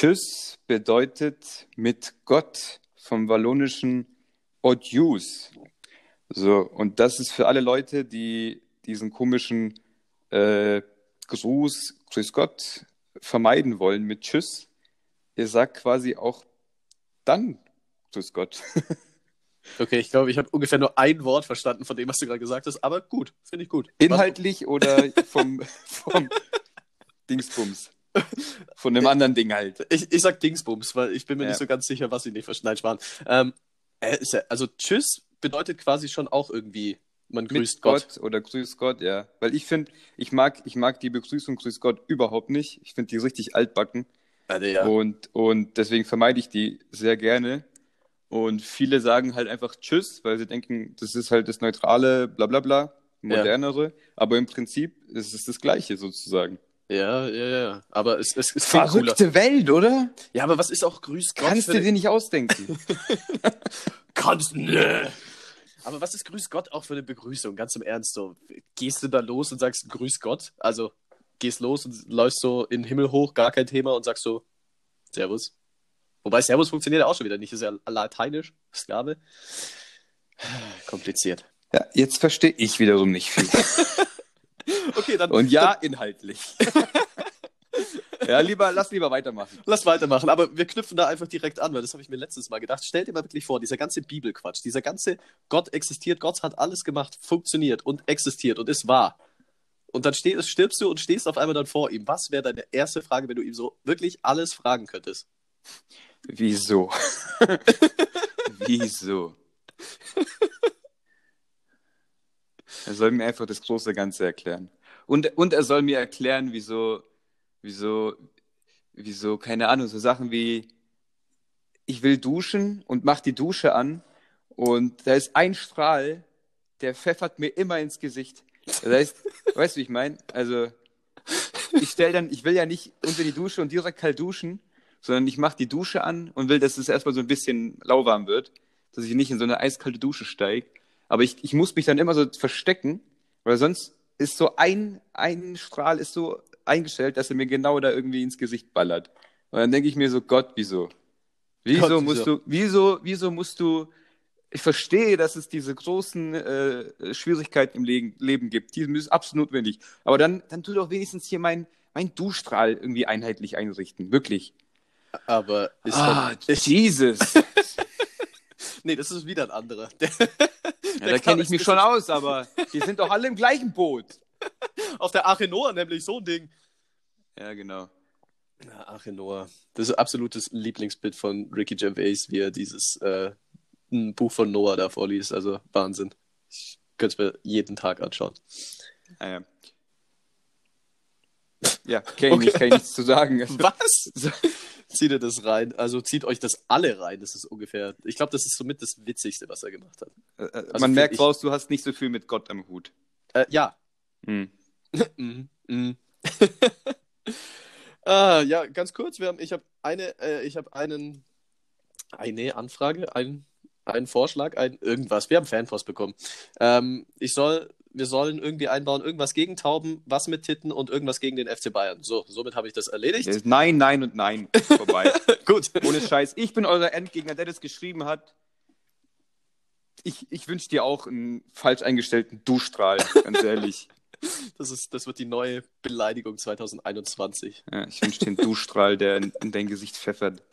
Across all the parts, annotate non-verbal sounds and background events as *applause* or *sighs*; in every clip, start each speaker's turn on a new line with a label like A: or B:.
A: Tschüss bedeutet mit Gott vom wallonischen Odjus. So, und das ist für alle Leute, die diesen komischen äh, Gruß, Grüß Gott, vermeiden wollen mit Tschüss. Ihr sagt quasi auch dann Grüß Gott. *laughs*
B: Okay, ich glaube, ich habe ungefähr nur ein Wort verstanden von dem, was du gerade gesagt hast, aber gut, finde ich gut.
A: Inhaltlich oder vom, vom *laughs* Dingsbums? Von dem anderen Ding halt.
B: Ich, ich sag Dingsbums, weil ich bin mir
A: Ja.
B: nicht so ganz sicher, was ich nicht verstanden Nein, Schwan. Ähm, äh, ja, also Tschüss bedeutet quasi schon auch irgendwie, man grüßt
A: mit
B: Gott.
A: Gott. oder Grüß Gott, ja. Weil ich finde, ich mag, ich mag die Begrüßung Grüß Gott überhaupt nicht. Ich finde die richtig altbacken.
B: Also, ja.
A: Und, und deswegen vermeide ich die sehr gerne. Und viele sagen halt einfach Tschüss, weil sie denken, das ist halt das neutrale, bla bla bla, modernere. Aber im Prinzip ist es das Gleiche sozusagen.
B: Ja, ja, ja. Aber es, es, es klingt cooler.
A: Verrückte Welt, oder?
B: Ja, aber was ist auch Grüß Gott?
A: Kannst du dir nicht ausdenken. *laughs*
B: Kannst nö. Aber was ist Grüß Gott auch für eine Begrüßung? Ganz im Ernst, so gehst du da los und sagst Grüß Gott? Also gehst los und läufst so in den Himmel hoch, gar kein Thema und sagst so Servus. Wobei Servus funktioniert ja auch schon wieder nicht, ist ja lateinisch, Sklave. *sighs* Kompliziert.
A: ja, jetzt verstehe ich wiederum nicht viel. *laughs* *laughs*
B: Okay, dann
A: Und ja, inhaltlich. *laughs* ja, lieber, lass lieber weitermachen.
B: Lass weitermachen, aber wir knüpfen da einfach direkt an, weil das habe ich mir letztes Mal gedacht. Stell dir mal wirklich vor, dieser ganze Bibelquatsch, dieser ganze Gott existiert, Gott hat alles gemacht, funktioniert und existiert und ist wahr. Und dann steh, stirbst du und stehst auf einmal dann vor ihm. Was wäre deine erste Frage, wenn du ihm so wirklich alles fragen könntest?
A: Wieso? *laughs* Wieso? Er soll mir einfach das große Ganze erklären. Und, und er soll mir erklären, wieso, wieso, wieso, keine Ahnung, so Sachen wie, ich will duschen und mach die Dusche an und da ist ein Strahl, der pfeffert mir immer ins Gesicht. Das heißt, *laughs* weißt du, wie ich meine? Also, ich stell dann, ich will ja nicht unter die Dusche und direkt kalt duschen, sondern ich mache die Dusche an und will, dass es erstmal so ein bisschen lauwarm wird, dass ich nicht in so eine eiskalte Dusche steige. Aber ich, ich muss mich dann immer so verstecken, weil sonst ist so ein, ein Strahl ist so eingestellt, dass er mir genau da irgendwie ins Gesicht ballert. Und dann denke ich mir so, Gott, wieso? Wieso
B: Gott,
A: musst
B: wieso?
A: du, wieso, wieso musst du, ich verstehe, dass es diese großen äh, Schwierigkeiten im Le Leben gibt, die ist absolut notwendig. Aber dann, dann tu doch wenigstens hier mein, mein Duschstrahl irgendwie einheitlich einrichten, wirklich.
B: Aber ist
A: Ah,
B: dann,
A: Jesus. *laughs*
B: Nee, das ist wieder ein anderer. *laughs* Der,
A: Ja, da kenne ich mich schon aus, aber die sind doch alle im gleichen Boot. *laughs*
B: Auf der Arche Noah nämlich so ein Ding.
A: Ja, genau.
B: Ja, Arche Noah. Das ist ein absolutes Lieblingsbit von Ricky Gervais, wie er dieses äh, Buch von Noah da vorliest. Also Wahnsinn. Ich könnte es mir jeden Tag anschauen.
A: Ah, ja. Ja, kenne ich nicht, kann ich nichts zu sagen. *laughs*
B: Was? Zieht ihr das rein? Also zieht euch das alle rein. Das ist ungefähr. Ich glaube, das ist somit das Witzigste, was er gemacht hat.
A: Äh, äh,
B: Also
A: Man merkt
B: ich-
A: raus, du hast nicht so viel mit Gott am Hut.
B: Äh, ja.
A: Hm. *laughs*
B: Mhm. Mhm. *laughs* ah, ja, ganz kurz. Wir haben, ich habe eine, äh, ich habe einen, eine Anfrage, ein, einen Vorschlag, ein irgendwas. Wir haben Fanpost bekommen. Ähm, ich soll, wir sollen irgendwie einbauen, irgendwas gegen Tauben, was mit Titten und irgendwas gegen den FC Bayern. So, somit habe ich das erledigt.
A: Ja, Nein, nein und nein. Vorbei. *laughs*
B: Gut.
A: Ohne Scheiß. Ich bin euer Endgegner, der das geschrieben hat. Ich, ich wünsche dir auch einen falsch eingestellten Duschstrahl, ganz ehrlich. *laughs*
B: Das, ist, das wird die neue Beleidigung 2021.
A: Ja, ich wünsche dir einen Duschstrahl, der in, in dein Gesicht pfeffert. *laughs*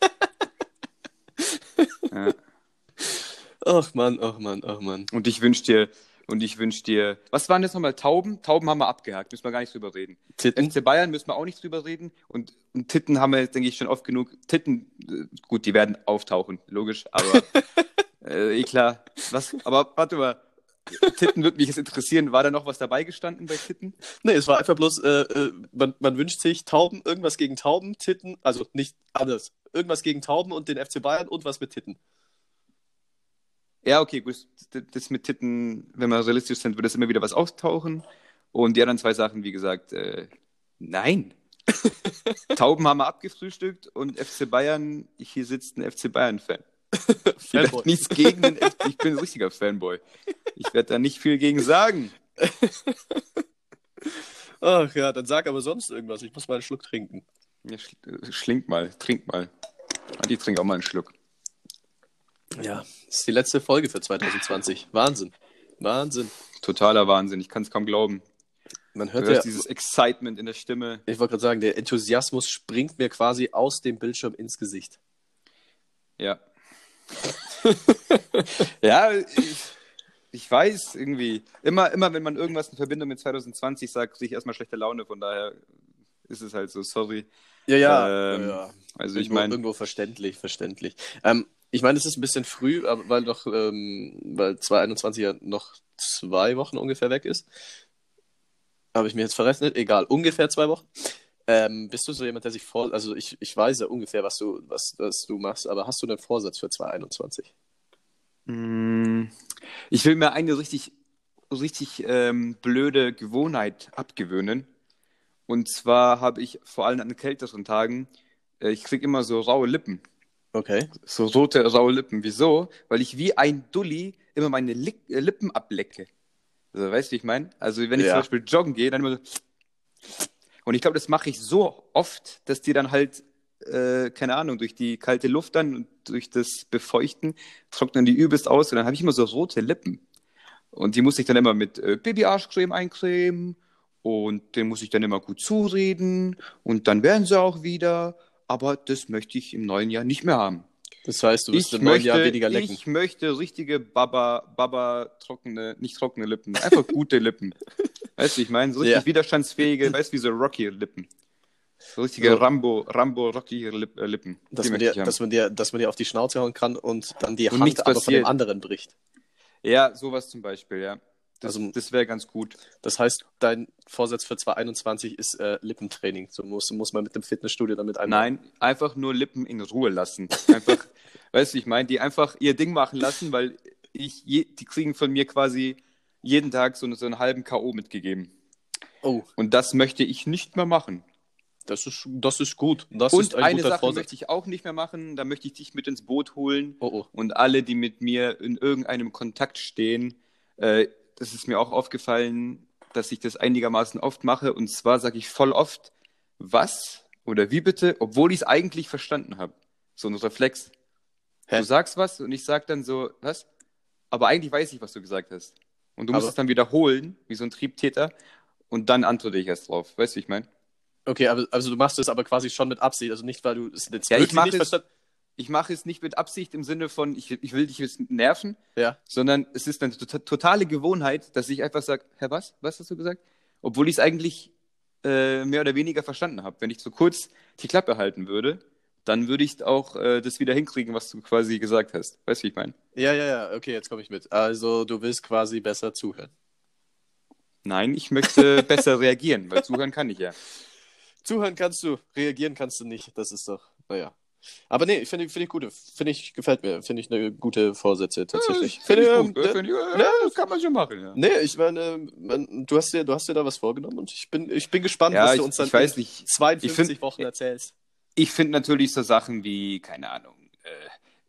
A: Ja.
B: Ach Mann, ach Mann, ach Mann.
A: Und ich wünsche dir, und ich wünsche dir, was waren das nochmal? Tauben? Tauben haben wir abgehakt, müssen wir gar nicht drüber reden.
B: Titten?
A: FC Bayern müssen wir auch nicht drüber reden. Und, und Titten haben wir jetzt, denke ich, schon oft genug. Titten, äh, gut, die werden auftauchen, logisch, aber *laughs* äh, eh klar. Was, aber warte mal. Titten würde mich jetzt interessieren. War da noch was dabei gestanden bei Titten?
B: Nee, es war einfach bloß, äh, äh, man, man wünscht sich Tauben, irgendwas gegen Tauben, Titten, also nicht anders. Irgendwas gegen Tauben und den FC Bayern und was mit Titten.
A: Ja, okay, gut. Das- mit Titten, wenn wir realistisch sind, wird das immer wieder was auftauchen. Und die anderen zwei Sachen, wie gesagt, äh, nein. *laughs* Tauben haben wir abgefrühstückt und FC Bayern, hier sitzt ein FC Bayern-Fan. *laughs* Vielleicht nichts gegen den FC, ich bin ein richtiger Fanboy. Ich werde da nicht viel gegen sagen. *laughs*
B: Ach ja, dann sag aber sonst irgendwas. Ich muss mal einen Schluck trinken.
A: Ja, schl- schlink mal, trink mal. Und ich trinke auch mal einen Schluck.
B: Ja, das ist die letzte Folge für 2020. Wahnsinn. Wahnsinn.
A: Totaler Wahnsinn, ich kann es kaum glauben.
B: Man
A: Du
B: hört
A: hörst
B: ja,
A: dieses Excitement in der Stimme.
B: ich wollte gerade sagen, der Enthusiasmus springt mir quasi aus dem Bildschirm ins Gesicht.
A: Ja. *laughs* ja, ich, ich weiß irgendwie. Immer, immer, wenn man irgendwas in Verbindung mit 2020 sagt, kriege ich erstmal schlechte Laune. Von daher ist es halt so, sorry.
B: Ja, ja.
A: Ähm,
B: ja.
A: Also ich meine,
B: irgendwo verständlich, verständlich. Ähm, ich meine, es ist ein bisschen früh, weil noch, ähm, weil 2021 ja noch zwei Wochen ungefähr weg ist. Habe ich mir jetzt verrechnet? Egal, ungefähr zwei Wochen. Ähm, bist du so jemand, der sich vor, also ich, ich weiß ja ungefähr, was du, was, was du machst, aber hast du einen Vorsatz für 2021?
A: Mm, Ich will mir eine richtig, richtig ähm, blöde Gewohnheit abgewöhnen. Und zwar habe ich vor allem an kälteren Tagen, äh, ich kriege immer so raue Lippen.
B: Okay.
A: So rote, raue Lippen. Wieso? Weil ich wie ein Dulli immer meine Li äh, Lippen ablecke. Also, weißt du, wie ich meine? Also, wenn ich
B: Ja.
A: zum Beispiel joggen gehe, dann immer so. Und ich glaube, das mache ich so oft, dass die dann halt, äh, keine Ahnung, durch die kalte Luft dann und durch das Befeuchten trocknen die übelst aus und dann habe ich immer so rote Lippen. Und die muss ich dann immer mit äh, Babyarschcreme eincremen und den muss ich dann immer gut zureden und dann werden sie auch wieder. Aber das möchte ich im neuen Jahr nicht mehr haben.
B: Das heißt, du wirst im neuen Jahr weniger lecken.
A: ich möchte richtige Baba, Baba, trockene, nicht trockene Lippen, einfach gute Lippen. *laughs* Weißt du, ich meine, so richtig
B: Ja.
A: widerstandsfähige, weißt du, wie so Rocky-Lippen. So richtige
B: So.
A: Rambo, Rambo, Rocky Lip, äh, Lippen.
B: Dass man, dir, dass, man dir, dass man dir auf die Schnauze hauen kann und dann die
A: Und
B: Hand aber von dem
A: passiert.
B: anderen bricht.
A: Ja, sowas zum Beispiel, ja. Das,
B: Also-
A: das wäre ganz gut.
B: Das heißt, dein Vorsatz für 2021 ist äh, Lippentraining. So muss, muss man mit dem Fitnessstudio damit einmal.
A: Nein, einfach nur Lippen in Ruhe lassen. Einfach, *laughs* weißt du, ich meine, die einfach ihr Ding machen lassen, weil ich, je, die kriegen von mir quasi jeden Tag so, so einen halben K.O. mitgegeben.
B: Oh,
A: Und das möchte ich nicht mehr machen.
B: das ist, das ist gut. Das
A: Und
B: ist ein
A: eine Sache
B: Vorsatz.
A: möchte ich auch nicht mehr machen, da möchte ich dich mit ins Boot holen
B: Oh, oh.
A: und alle, die mit mir in irgendeinem Kontakt stehen, äh, das ist mir auch aufgefallen, dass ich das einigermaßen oft mache. Und zwar sage ich voll oft, was oder wie bitte, obwohl ich es eigentlich verstanden habe. So ein Reflex.
B: Hä?
A: Du sagst was und ich sag dann so, was? Aber eigentlich weiß ich, was du gesagt hast. Und du musst
B: Aber-
A: es dann wiederholen, wie so ein Triebtäter, und dann antworte ich erst drauf. Weißt du, wie ich meine?
B: Okay, aber, also du machst es aber quasi schon mit Absicht, also nicht, weil du es jetzt
A: Ja, ich mach
B: nicht
A: es-
B: verstanden
A: ich mache es nicht mit Absicht im Sinne von, ich, ich will dich jetzt nerven,
B: Ja.
A: sondern es ist eine to totale Gewohnheit, dass ich einfach sage, Herr, was? Was hast du gesagt? Obwohl ich es eigentlich äh, mehr oder weniger verstanden habe. Wenn ich so kurz die Klappe halten würde, dann würde ich auch äh, das wieder hinkriegen, was du quasi gesagt hast. Weißt du, wie ich meine?
B: Ja, ja, ja, okay, jetzt komme ich mit. Also du willst quasi besser zuhören.
A: Nein, ich möchte *laughs* besser reagieren, weil zuhören kann ich ja.
B: Zuhören kannst du, reagieren kannst du nicht. Das ist doch, naja. Aber nee, finde ich, finde ich gut. Finde ich, gefällt mir. Finde ich eine gute Vorsätze tatsächlich.
A: Finde ich
B: ähm,
A: gut.
B: äh,
A: Finde ich, ja,
B: ja,
A: das kann man schon machen, ja.
B: Nee, ich meine, du hast dir, du hast dir da was vorgenommen und ich bin, ich bin gespannt,
A: Ja,
B: was
A: ich,
B: du uns dann
A: ich weiß
B: in
A: nicht.
B: 52
A: Ich find-
B: Wochen erzählst.
A: Ich finde natürlich so Sachen wie, keine Ahnung,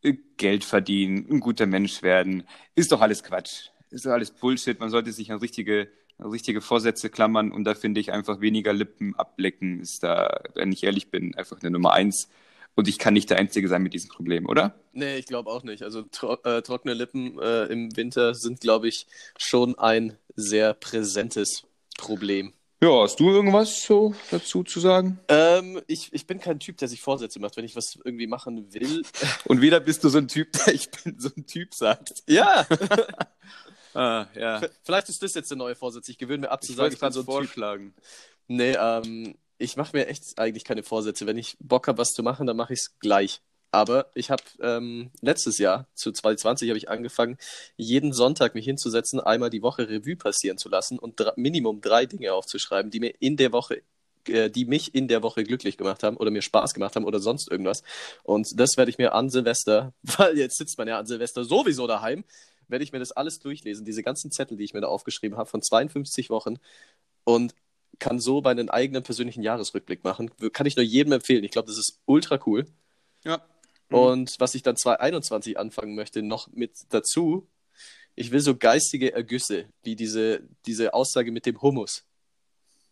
A: äh, Geld verdienen, ein guter Mensch werden, ist doch alles Quatsch. Ist doch alles Bullshit. Man sollte sich an richtige, an richtige Vorsätze klammern und da finde ich einfach weniger Lippen ablecken, ist da, wenn ich ehrlich bin, einfach eine Nummer eins. Und ich kann nicht der Einzige sein mit diesem Problem, oder?
B: Nee, ich glaube auch nicht. Also tro äh, trockene Lippen äh, im Winter sind, glaube ich, schon ein sehr präsentes Problem.
A: Ja, hast du irgendwas so dazu zu sagen?
B: Ähm, ich, ich bin kein Typ, der sich Vorsätze macht, wenn ich was irgendwie machen will. *laughs*
A: Und wieder bist du so ein Typ, *laughs* der ich bin so ein Typ sagt.
B: ja, *laughs*
A: Ah, ja.
B: vielleicht ist das jetzt der neue Vorsatz. Ich gewöhne mir ab zu
A: Ich
B: sagen, ich bin so ein Typ.
A: vorschlagen.
B: Nee, ähm, ich mache mir echt eigentlich keine Vorsätze. Wenn ich Bock habe, was zu machen, dann mache ich es gleich. Aber ich habe ähm, letztes Jahr, zu 2020, habe ich angefangen, jeden Sonntag mich hinzusetzen, einmal die Woche Revue passieren zu lassen und dr- Minimum drei Dinge aufzuschreiben, die mir in der Woche, äh, die mich in der Woche glücklich gemacht haben oder mir Spaß gemacht haben oder sonst irgendwas. Und das werde ich mir an Silvester, *laughs* weil jetzt sitzt man ja an Silvester sowieso daheim, werde ich mir das alles durchlesen, diese ganzen Zettel, die ich mir da aufgeschrieben habe, von 52 Wochen und kann so meinen eigenen persönlichen Jahresrückblick machen. Kann ich nur jedem empfehlen. Ich glaube, das ist ultra cool.
A: Ja.
B: Und was ich dann 2021 anfangen möchte, noch mit dazu, ich will so geistige Ergüsse, wie diese, diese Aussage mit dem Hummus.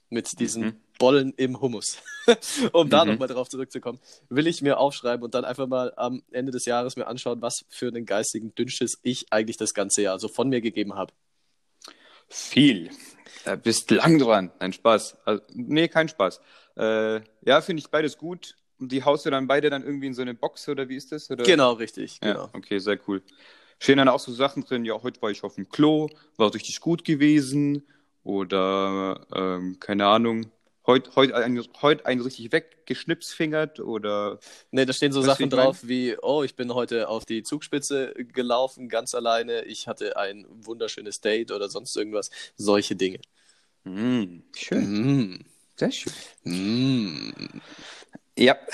B: Mit diesen,
A: Mhm.
B: Bollen im Hummus. *laughs* um da
A: Mhm.
B: nochmal drauf zurückzukommen, will ich mir aufschreiben und dann einfach mal am Ende des Jahres mir anschauen, was für einen geistigen Dünnschiss ich eigentlich das ganze Jahr so von mir gegeben habe.
A: Viel. Da bist lang dran. Nein, Spaß. Also, nee, kein Spaß. Äh, ja, finde ich beides gut. Und die haust du dann beide dann irgendwie in so eine Box oder wie ist das? Oder?
B: Genau, richtig.
A: Ja,
B: Genau.
A: okay, sehr cool. Stehen dann auch so Sachen drin, ja, heute war ich auf dem Klo, war richtig gut gewesen. Oder, ähm, keine Ahnung, heute heut ein, heut ein richtig weggeschnipsfingert oder
B: Nee, da stehen so Sachen
A: mein?
B: drauf wie, oh, ich bin heute auf die Zugspitze gelaufen, ganz alleine, ich hatte ein wunderschönes Date oder sonst irgendwas. Solche Dinge.
A: Mm, schön,
B: Mm.
A: sehr schön.
B: Mm.
A: Ja, *laughs*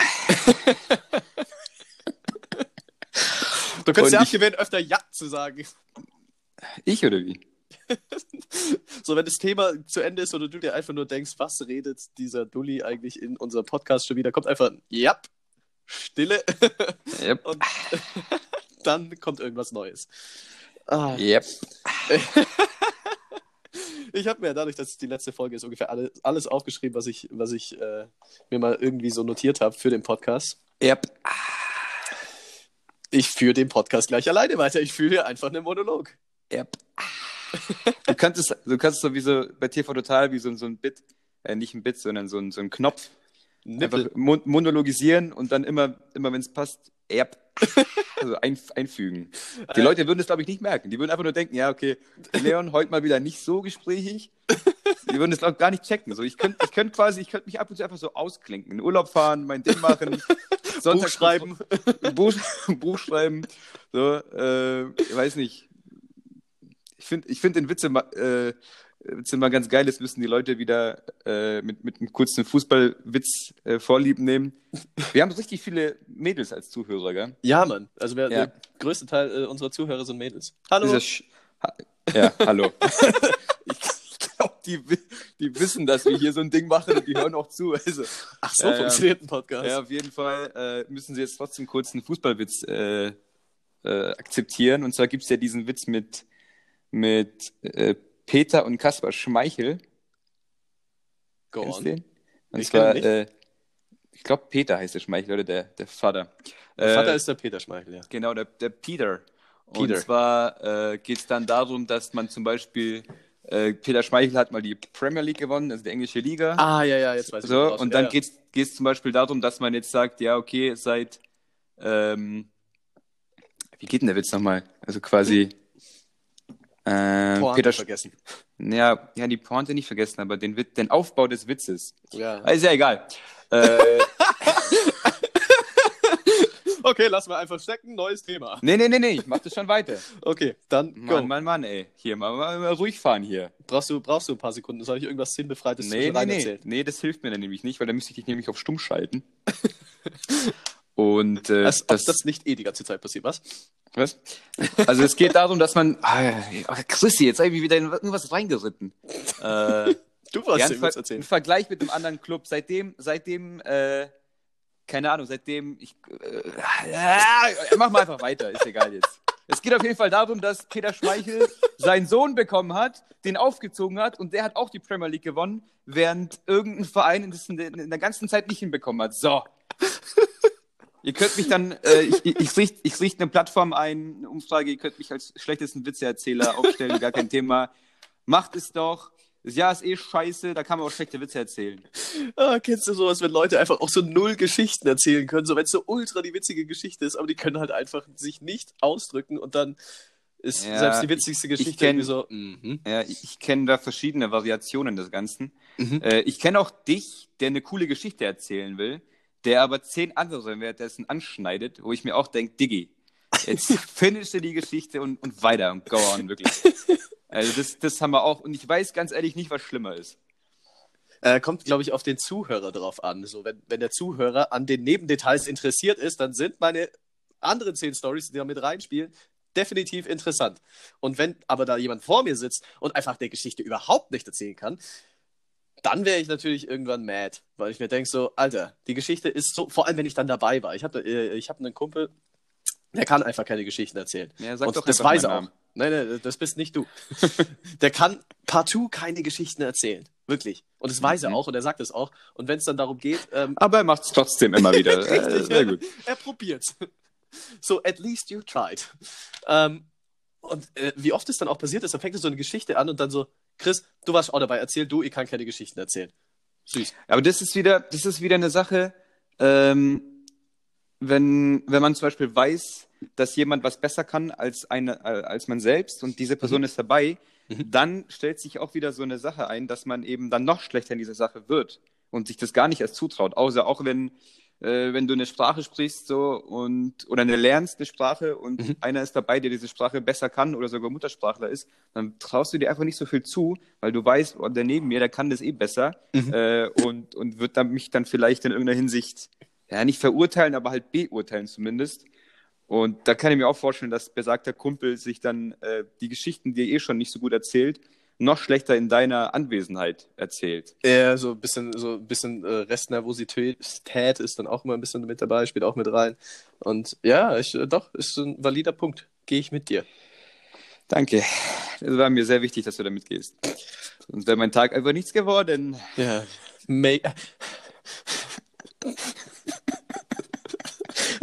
B: Du könntest ja abgewöhnen, öfter Ja zu sagen.
A: ich oder wie? *laughs*
B: So, wenn das Thema zu Ende ist oder du dir einfach nur denkst, was redet dieser Dulli eigentlich in unserem Podcast schon wieder, kommt einfach ein Ja, Stille
A: Yep. *laughs*
B: und *laughs* dann kommt irgendwas Neues. Ah,
A: Yep.
B: Ich habe mir dadurch, dass es die letzte Folge ist, ungefähr alle, alles aufgeschrieben, was ich, was ich äh, mir mal irgendwie so notiert habe für den Podcast.
A: Yep.
B: Ich führe den Podcast gleich alleine weiter. Ich führe hier einfach einen Monolog.
A: Yep. *laughs* Du kannst es, du kannst so wie so bei TV Total wie so, so ein Bit, äh, nicht ein Bit, sondern so ein, so ein Knopf
B: Nippel.
A: einfach mon monologisieren und dann immer, immer wenn es passt, yep. *laughs* Also ein, einfügen. Die
B: Äh.
A: Leute würden das, glaube ich, nicht merken. Die würden einfach nur denken, ja, okay, Leon, heute mal wieder nicht so gesprächig. Die würden das, glaube ich, gar nicht checken. So, ich könnte ich könnt quasi, ich könnte mich ab und zu einfach so ausklinken. In Urlaub fahren, mein Ding machen, *laughs*
B: Buch schreiben.
A: Buch, Buch schreiben. So, äh, ich weiß nicht. Ich finde ich find den Witz immer, äh, Witz immer ganz geil. Das müssen die Leute wieder äh, mit, mit einem kurzen Fußballwitz äh, vorlieb nehmen. Wir haben richtig viele Mädels als Zuhörer, gell?
B: Ja, Mann. Also wir,
A: Ja.
B: der größte Teil äh, unserer Zuhörer sind Mädels. Hallo.
A: Ha ja, hallo. *laughs* ich glaube, die, die wissen, dass wir hier so ein Ding machen und die hören auch zu. Also,
B: Ach so,
A: ja.
B: funktioniert ein Podcast.
A: ja, auf jeden Fall äh, müssen sie jetzt trotzdem kurz einen Fußballwitz äh, äh, akzeptieren. Und zwar gibt es ja diesen Witz mit, mit äh, Peter und Kaspar Schmeichel.
B: Go
A: Kennst
B: on.
A: den? Und
B: Ich
A: zwar, äh, ich glaube, Peter heißt der Schmeichel, oder der, der Vater.
B: Der
A: Äh,
B: Vater ist der Peter Schmeichel, ja.
A: Genau, der, der Peter.
B: Peter.
A: Und zwar äh, geht es dann darum, dass man zum Beispiel, äh, Peter Schmeichel hat mal die Premier League gewonnen, also die englische Liga.
B: Ah, ja, ja, jetzt weiß ich.
A: so, und dann
B: ja.
A: geht es zum Beispiel darum, dass man jetzt sagt, ja, okay, seit, ähm, wie geht denn der Witz nochmal? Also quasi, äh,
B: Pointe
A: Peter,
B: vergessen.
A: ja, ja, die Pointe nicht vergessen, aber den, den Aufbau des Witzes.
B: Ja.
A: Ist ja egal. *laughs* äh,
B: Okay, lassen wir einfach stecken. Neues Thema.
A: nee, nee, nee, nee, ich mach das schon weiter.
B: Okay, dann go.
A: Mann, Mann, Mann, ey. Hier, mal, mal, mal ruhig fahren hier.
B: Brauchst, du, brauchst du ein paar Sekunden? Soll ich irgendwas Sinnbefreites
A: Nee, nee, nee.
B: erzählen?
A: Nee, das hilft mir dann nämlich nicht, weil dann müsste ich dich nämlich auf stumm schalten. *laughs* Und äh,
B: Als
A: das,
B: das nicht eh die ganze Zeit passiert, was?
A: was? Also es geht darum, dass man. Ah, ja, Chrissy, jetzt habe ich wieder in irgendwas reingeritten. Äh,
B: Du wolltest
A: ja, ein, Ver
B: erzählen.
A: Vergleich mit einem anderen Club. Seitdem, seitdem, äh, keine Ahnung, seitdem ich. Äh, mach mal einfach weiter, ist egal jetzt. Es geht auf jeden Fall darum, dass Peter Schmeichel seinen Sohn bekommen hat, den aufgezogen hat und der hat auch die Premier League gewonnen, während irgendein Verein das in der, in der ganzen Zeit nicht hinbekommen hat. So. Ihr könnt mich dann, äh, ich, ich, ich, richte, ich richte eine Plattform ein, eine Umfrage, ihr könnt mich als schlechtesten Witzeerzähler aufstellen, gar kein Thema. Macht es doch. Das Jahr ist eh scheiße, da kann man auch schlechte Witze erzählen.
B: Ah, kennst du sowas, wenn Leute einfach auch so null Geschichten erzählen können, so wenn es so ultra die witzige Geschichte ist, aber die können halt einfach sich nicht ausdrücken und dann ist
A: Ja,
B: selbst die witzigste
A: ich
B: Geschichte
A: kenn-
B: irgendwie so, mhm.
A: Ja, ich, ich kenne da verschiedene Variationen des Ganzen.
B: Mhm.
A: Äh, ich kenne auch dich, der eine coole Geschichte erzählen will, der aber zehn andere währenddessen anschneidet, wo ich mir auch denke, Diggi, jetzt *laughs* finische die Geschichte und, und weiter und go on, wirklich. *laughs* Also das, das haben wir auch. Und ich weiß ganz ehrlich nicht, was schlimmer ist.
B: Äh, kommt, glaube ich, auf den Zuhörer drauf an. So, wenn, wenn der Zuhörer an den Nebendetails interessiert ist, dann sind meine anderen zehn Stories, die da mit reinspielen, definitiv interessant. Und wenn aber da jemand vor mir sitzt und einfach der Geschichte überhaupt nicht erzählen kann, dann wäre ich natürlich irgendwann mad, weil ich mir denke so, Alter, die Geschichte ist so, vor allem wenn ich dann dabei war. Ich habe äh, ich hab einen Kumpel, der kann einfach keine Geschichten erzählen.
A: Ja, sag
B: und
A: doch
B: das weiß er auch. Nein, nein, das bist nicht du. *laughs* der kann partout keine Geschichten erzählen. Wirklich. Und das weiß er
A: Mhm.
B: auch und er sagt es auch. Und wenn es dann darum geht, ähm, *laughs*
A: Aber er macht es trotzdem immer wieder. *laughs* äh,
B: Richtig,
A: sehr gut.
B: er probiert's. So, at least you tried. Ähm, und äh, wie oft es dann auch passiert ist, dann fängt er so eine Geschichte an und dann so, Chris, du warst auch dabei, erzähl du, ich kann keine Geschichten erzählen. Süß.
A: Aber das ist wieder, das ist wieder eine Sache, ähm, wenn, wenn man zum Beispiel weiß, dass jemand was besser kann als, eine, äh, als man selbst und diese Person ist dabei,
B: Mhm.
A: dann stellt sich auch wieder so eine Sache ein, dass man eben dann noch schlechter in dieser Sache wird und sich das gar nicht erst zutraut. Außer auch wenn, äh, wenn du eine Sprache sprichst so und oder eine lernst eine Sprache und
B: Mhm.
A: einer ist dabei, der diese Sprache besser kann oder sogar Muttersprachler ist, dann traust du dir einfach nicht so viel zu, weil du weißt, oh, der neben mir, der kann das eh besser
B: Mhm.
A: äh, und, und wird dann mich dann vielleicht in irgendeiner Hinsicht ja nicht verurteilen, aber halt beurteilen zumindest. Und da kann ich mir auch vorstellen, dass besagter Kumpel sich dann äh, die Geschichten, die er eh schon nicht so gut erzählt, noch schlechter in deiner Anwesenheit erzählt.
B: Ja, so ein bisschen, so ein bisschen äh, Restnervosität ist dann auch immer ein bisschen mit dabei, spielt auch mit rein. Und ja, ich, äh, doch, ist ein valider Punkt. Gehe ich mit dir.
A: Danke. Es war mir sehr wichtig, dass du damit gehst. Sonst wäre mein Tag einfach nichts geworden.
B: Ja. May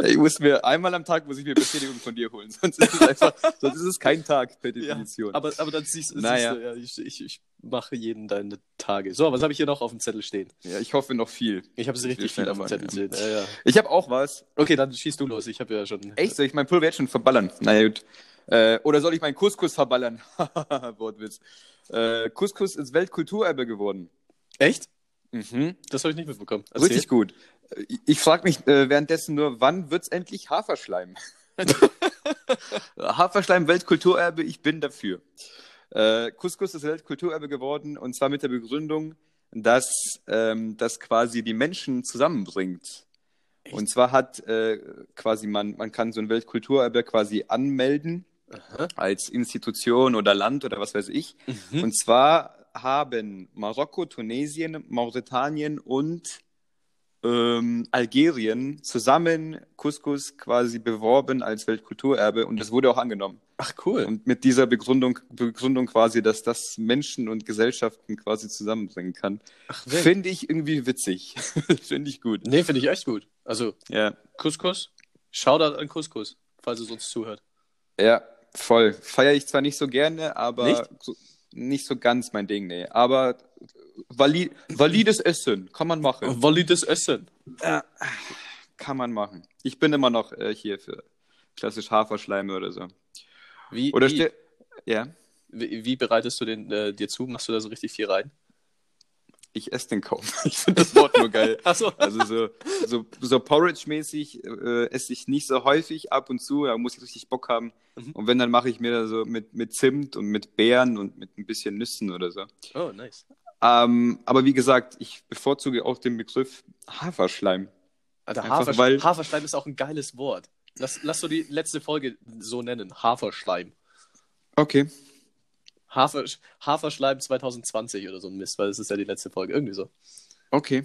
A: Ich muss mir einmal am Tag muss ich mir Bestätigung von dir holen, *laughs* sonst ist es einfach, sonst ist es kein Tag per
B: ja,
A: Definition.
B: aber, aber dann siehst, siehst
A: Naja.
B: du, ja, ich, ich, ich mache jeden deine Tage. So, was habe ich hier noch auf dem Zettel stehen?
A: ja, ich hoffe noch viel.
B: Ich habe es richtig viel auf dem Zettel stehen. Ja, ja.
A: Ich habe auch was.
B: Okay, dann schieß du los. Ich habe ja schon.
A: Echt? Soll ich mein Pulver jetzt schon verballern? Na gut. Äh, oder soll ich meinen Couscous verballern? *laughs* Wortwitz. Äh, Couscous ist Weltkulturerbe geworden.
B: Echt?
A: Mhm.
B: Das habe ich nicht mitbekommen. Erzähl.
A: Richtig gut. Ich, frage mich äh, währenddessen nur, wann wird's endlich Haferschleim? *laughs* Haferschleim Weltkulturerbe, ich bin dafür. Äh, Couscous ist Weltkulturerbe geworden und zwar mit der Begründung, dass ähm, das quasi die Menschen zusammenbringt. Und zwar hat äh, quasi man, man kann so ein Weltkulturerbe quasi anmelden
B: Aha.
A: als Institution oder Land oder was weiß ich.
B: Mhm.
A: Und zwar haben Marokko, Tunesien, Mauretanien und ähm, Algerien zusammen Couscous quasi beworben als Weltkulturerbe und das wurde auch angenommen.
B: Ach, cool.
A: Und mit dieser Begründung, Begründung quasi, dass das Menschen und Gesellschaften quasi zusammenbringen kann, finde ich irgendwie witzig. *laughs* finde ich gut.
B: Nee, finde ich echt gut. Also,
A: Ja,
B: Couscous, Shoutout an Couscous, falls es uns zuhört.
A: ja, voll. Feiere ich zwar nicht so gerne, aber
B: Nicht?
A: So, nicht so ganz mein Ding, nee. Aber vali valides Essen kann man machen.
B: Valides Essen.
A: Kann man machen. Ich bin immer noch äh, hier für klassisch Haferschleime oder so.
B: Wie,
A: Oder
B: wie,
A: ja,
B: wie, wie bereitest du den äh, dir zu? Machst du da so richtig viel rein?
A: Ich esse den kaum. *laughs* Ich finde das Wort nur geil. *laughs*
B: Achso.
A: Also so, so, so Porridge-mäßig äh, esse ich nicht so häufig ab und zu, da muss ich richtig Bock haben.
B: Mhm.
A: Und wenn, dann mache ich mir da so mit, mit Zimt und mit Beeren und mit ein bisschen Nüssen oder so.
B: Oh, nice.
A: Ähm, aber wie gesagt, ich bevorzuge auch den Begriff Haferschleim.
B: Alter,
A: Einfach
B: Hafersch
A: weil-
B: Haferschleim ist auch ein geiles Wort. Lass, lass so die letzte Folge so nennen. Haferschleim.
A: Okay.
B: Hafer, Haferschleim 2020 oder so ein Mist, weil das ist ja die letzte Folge. Irgendwie so.
A: Okay.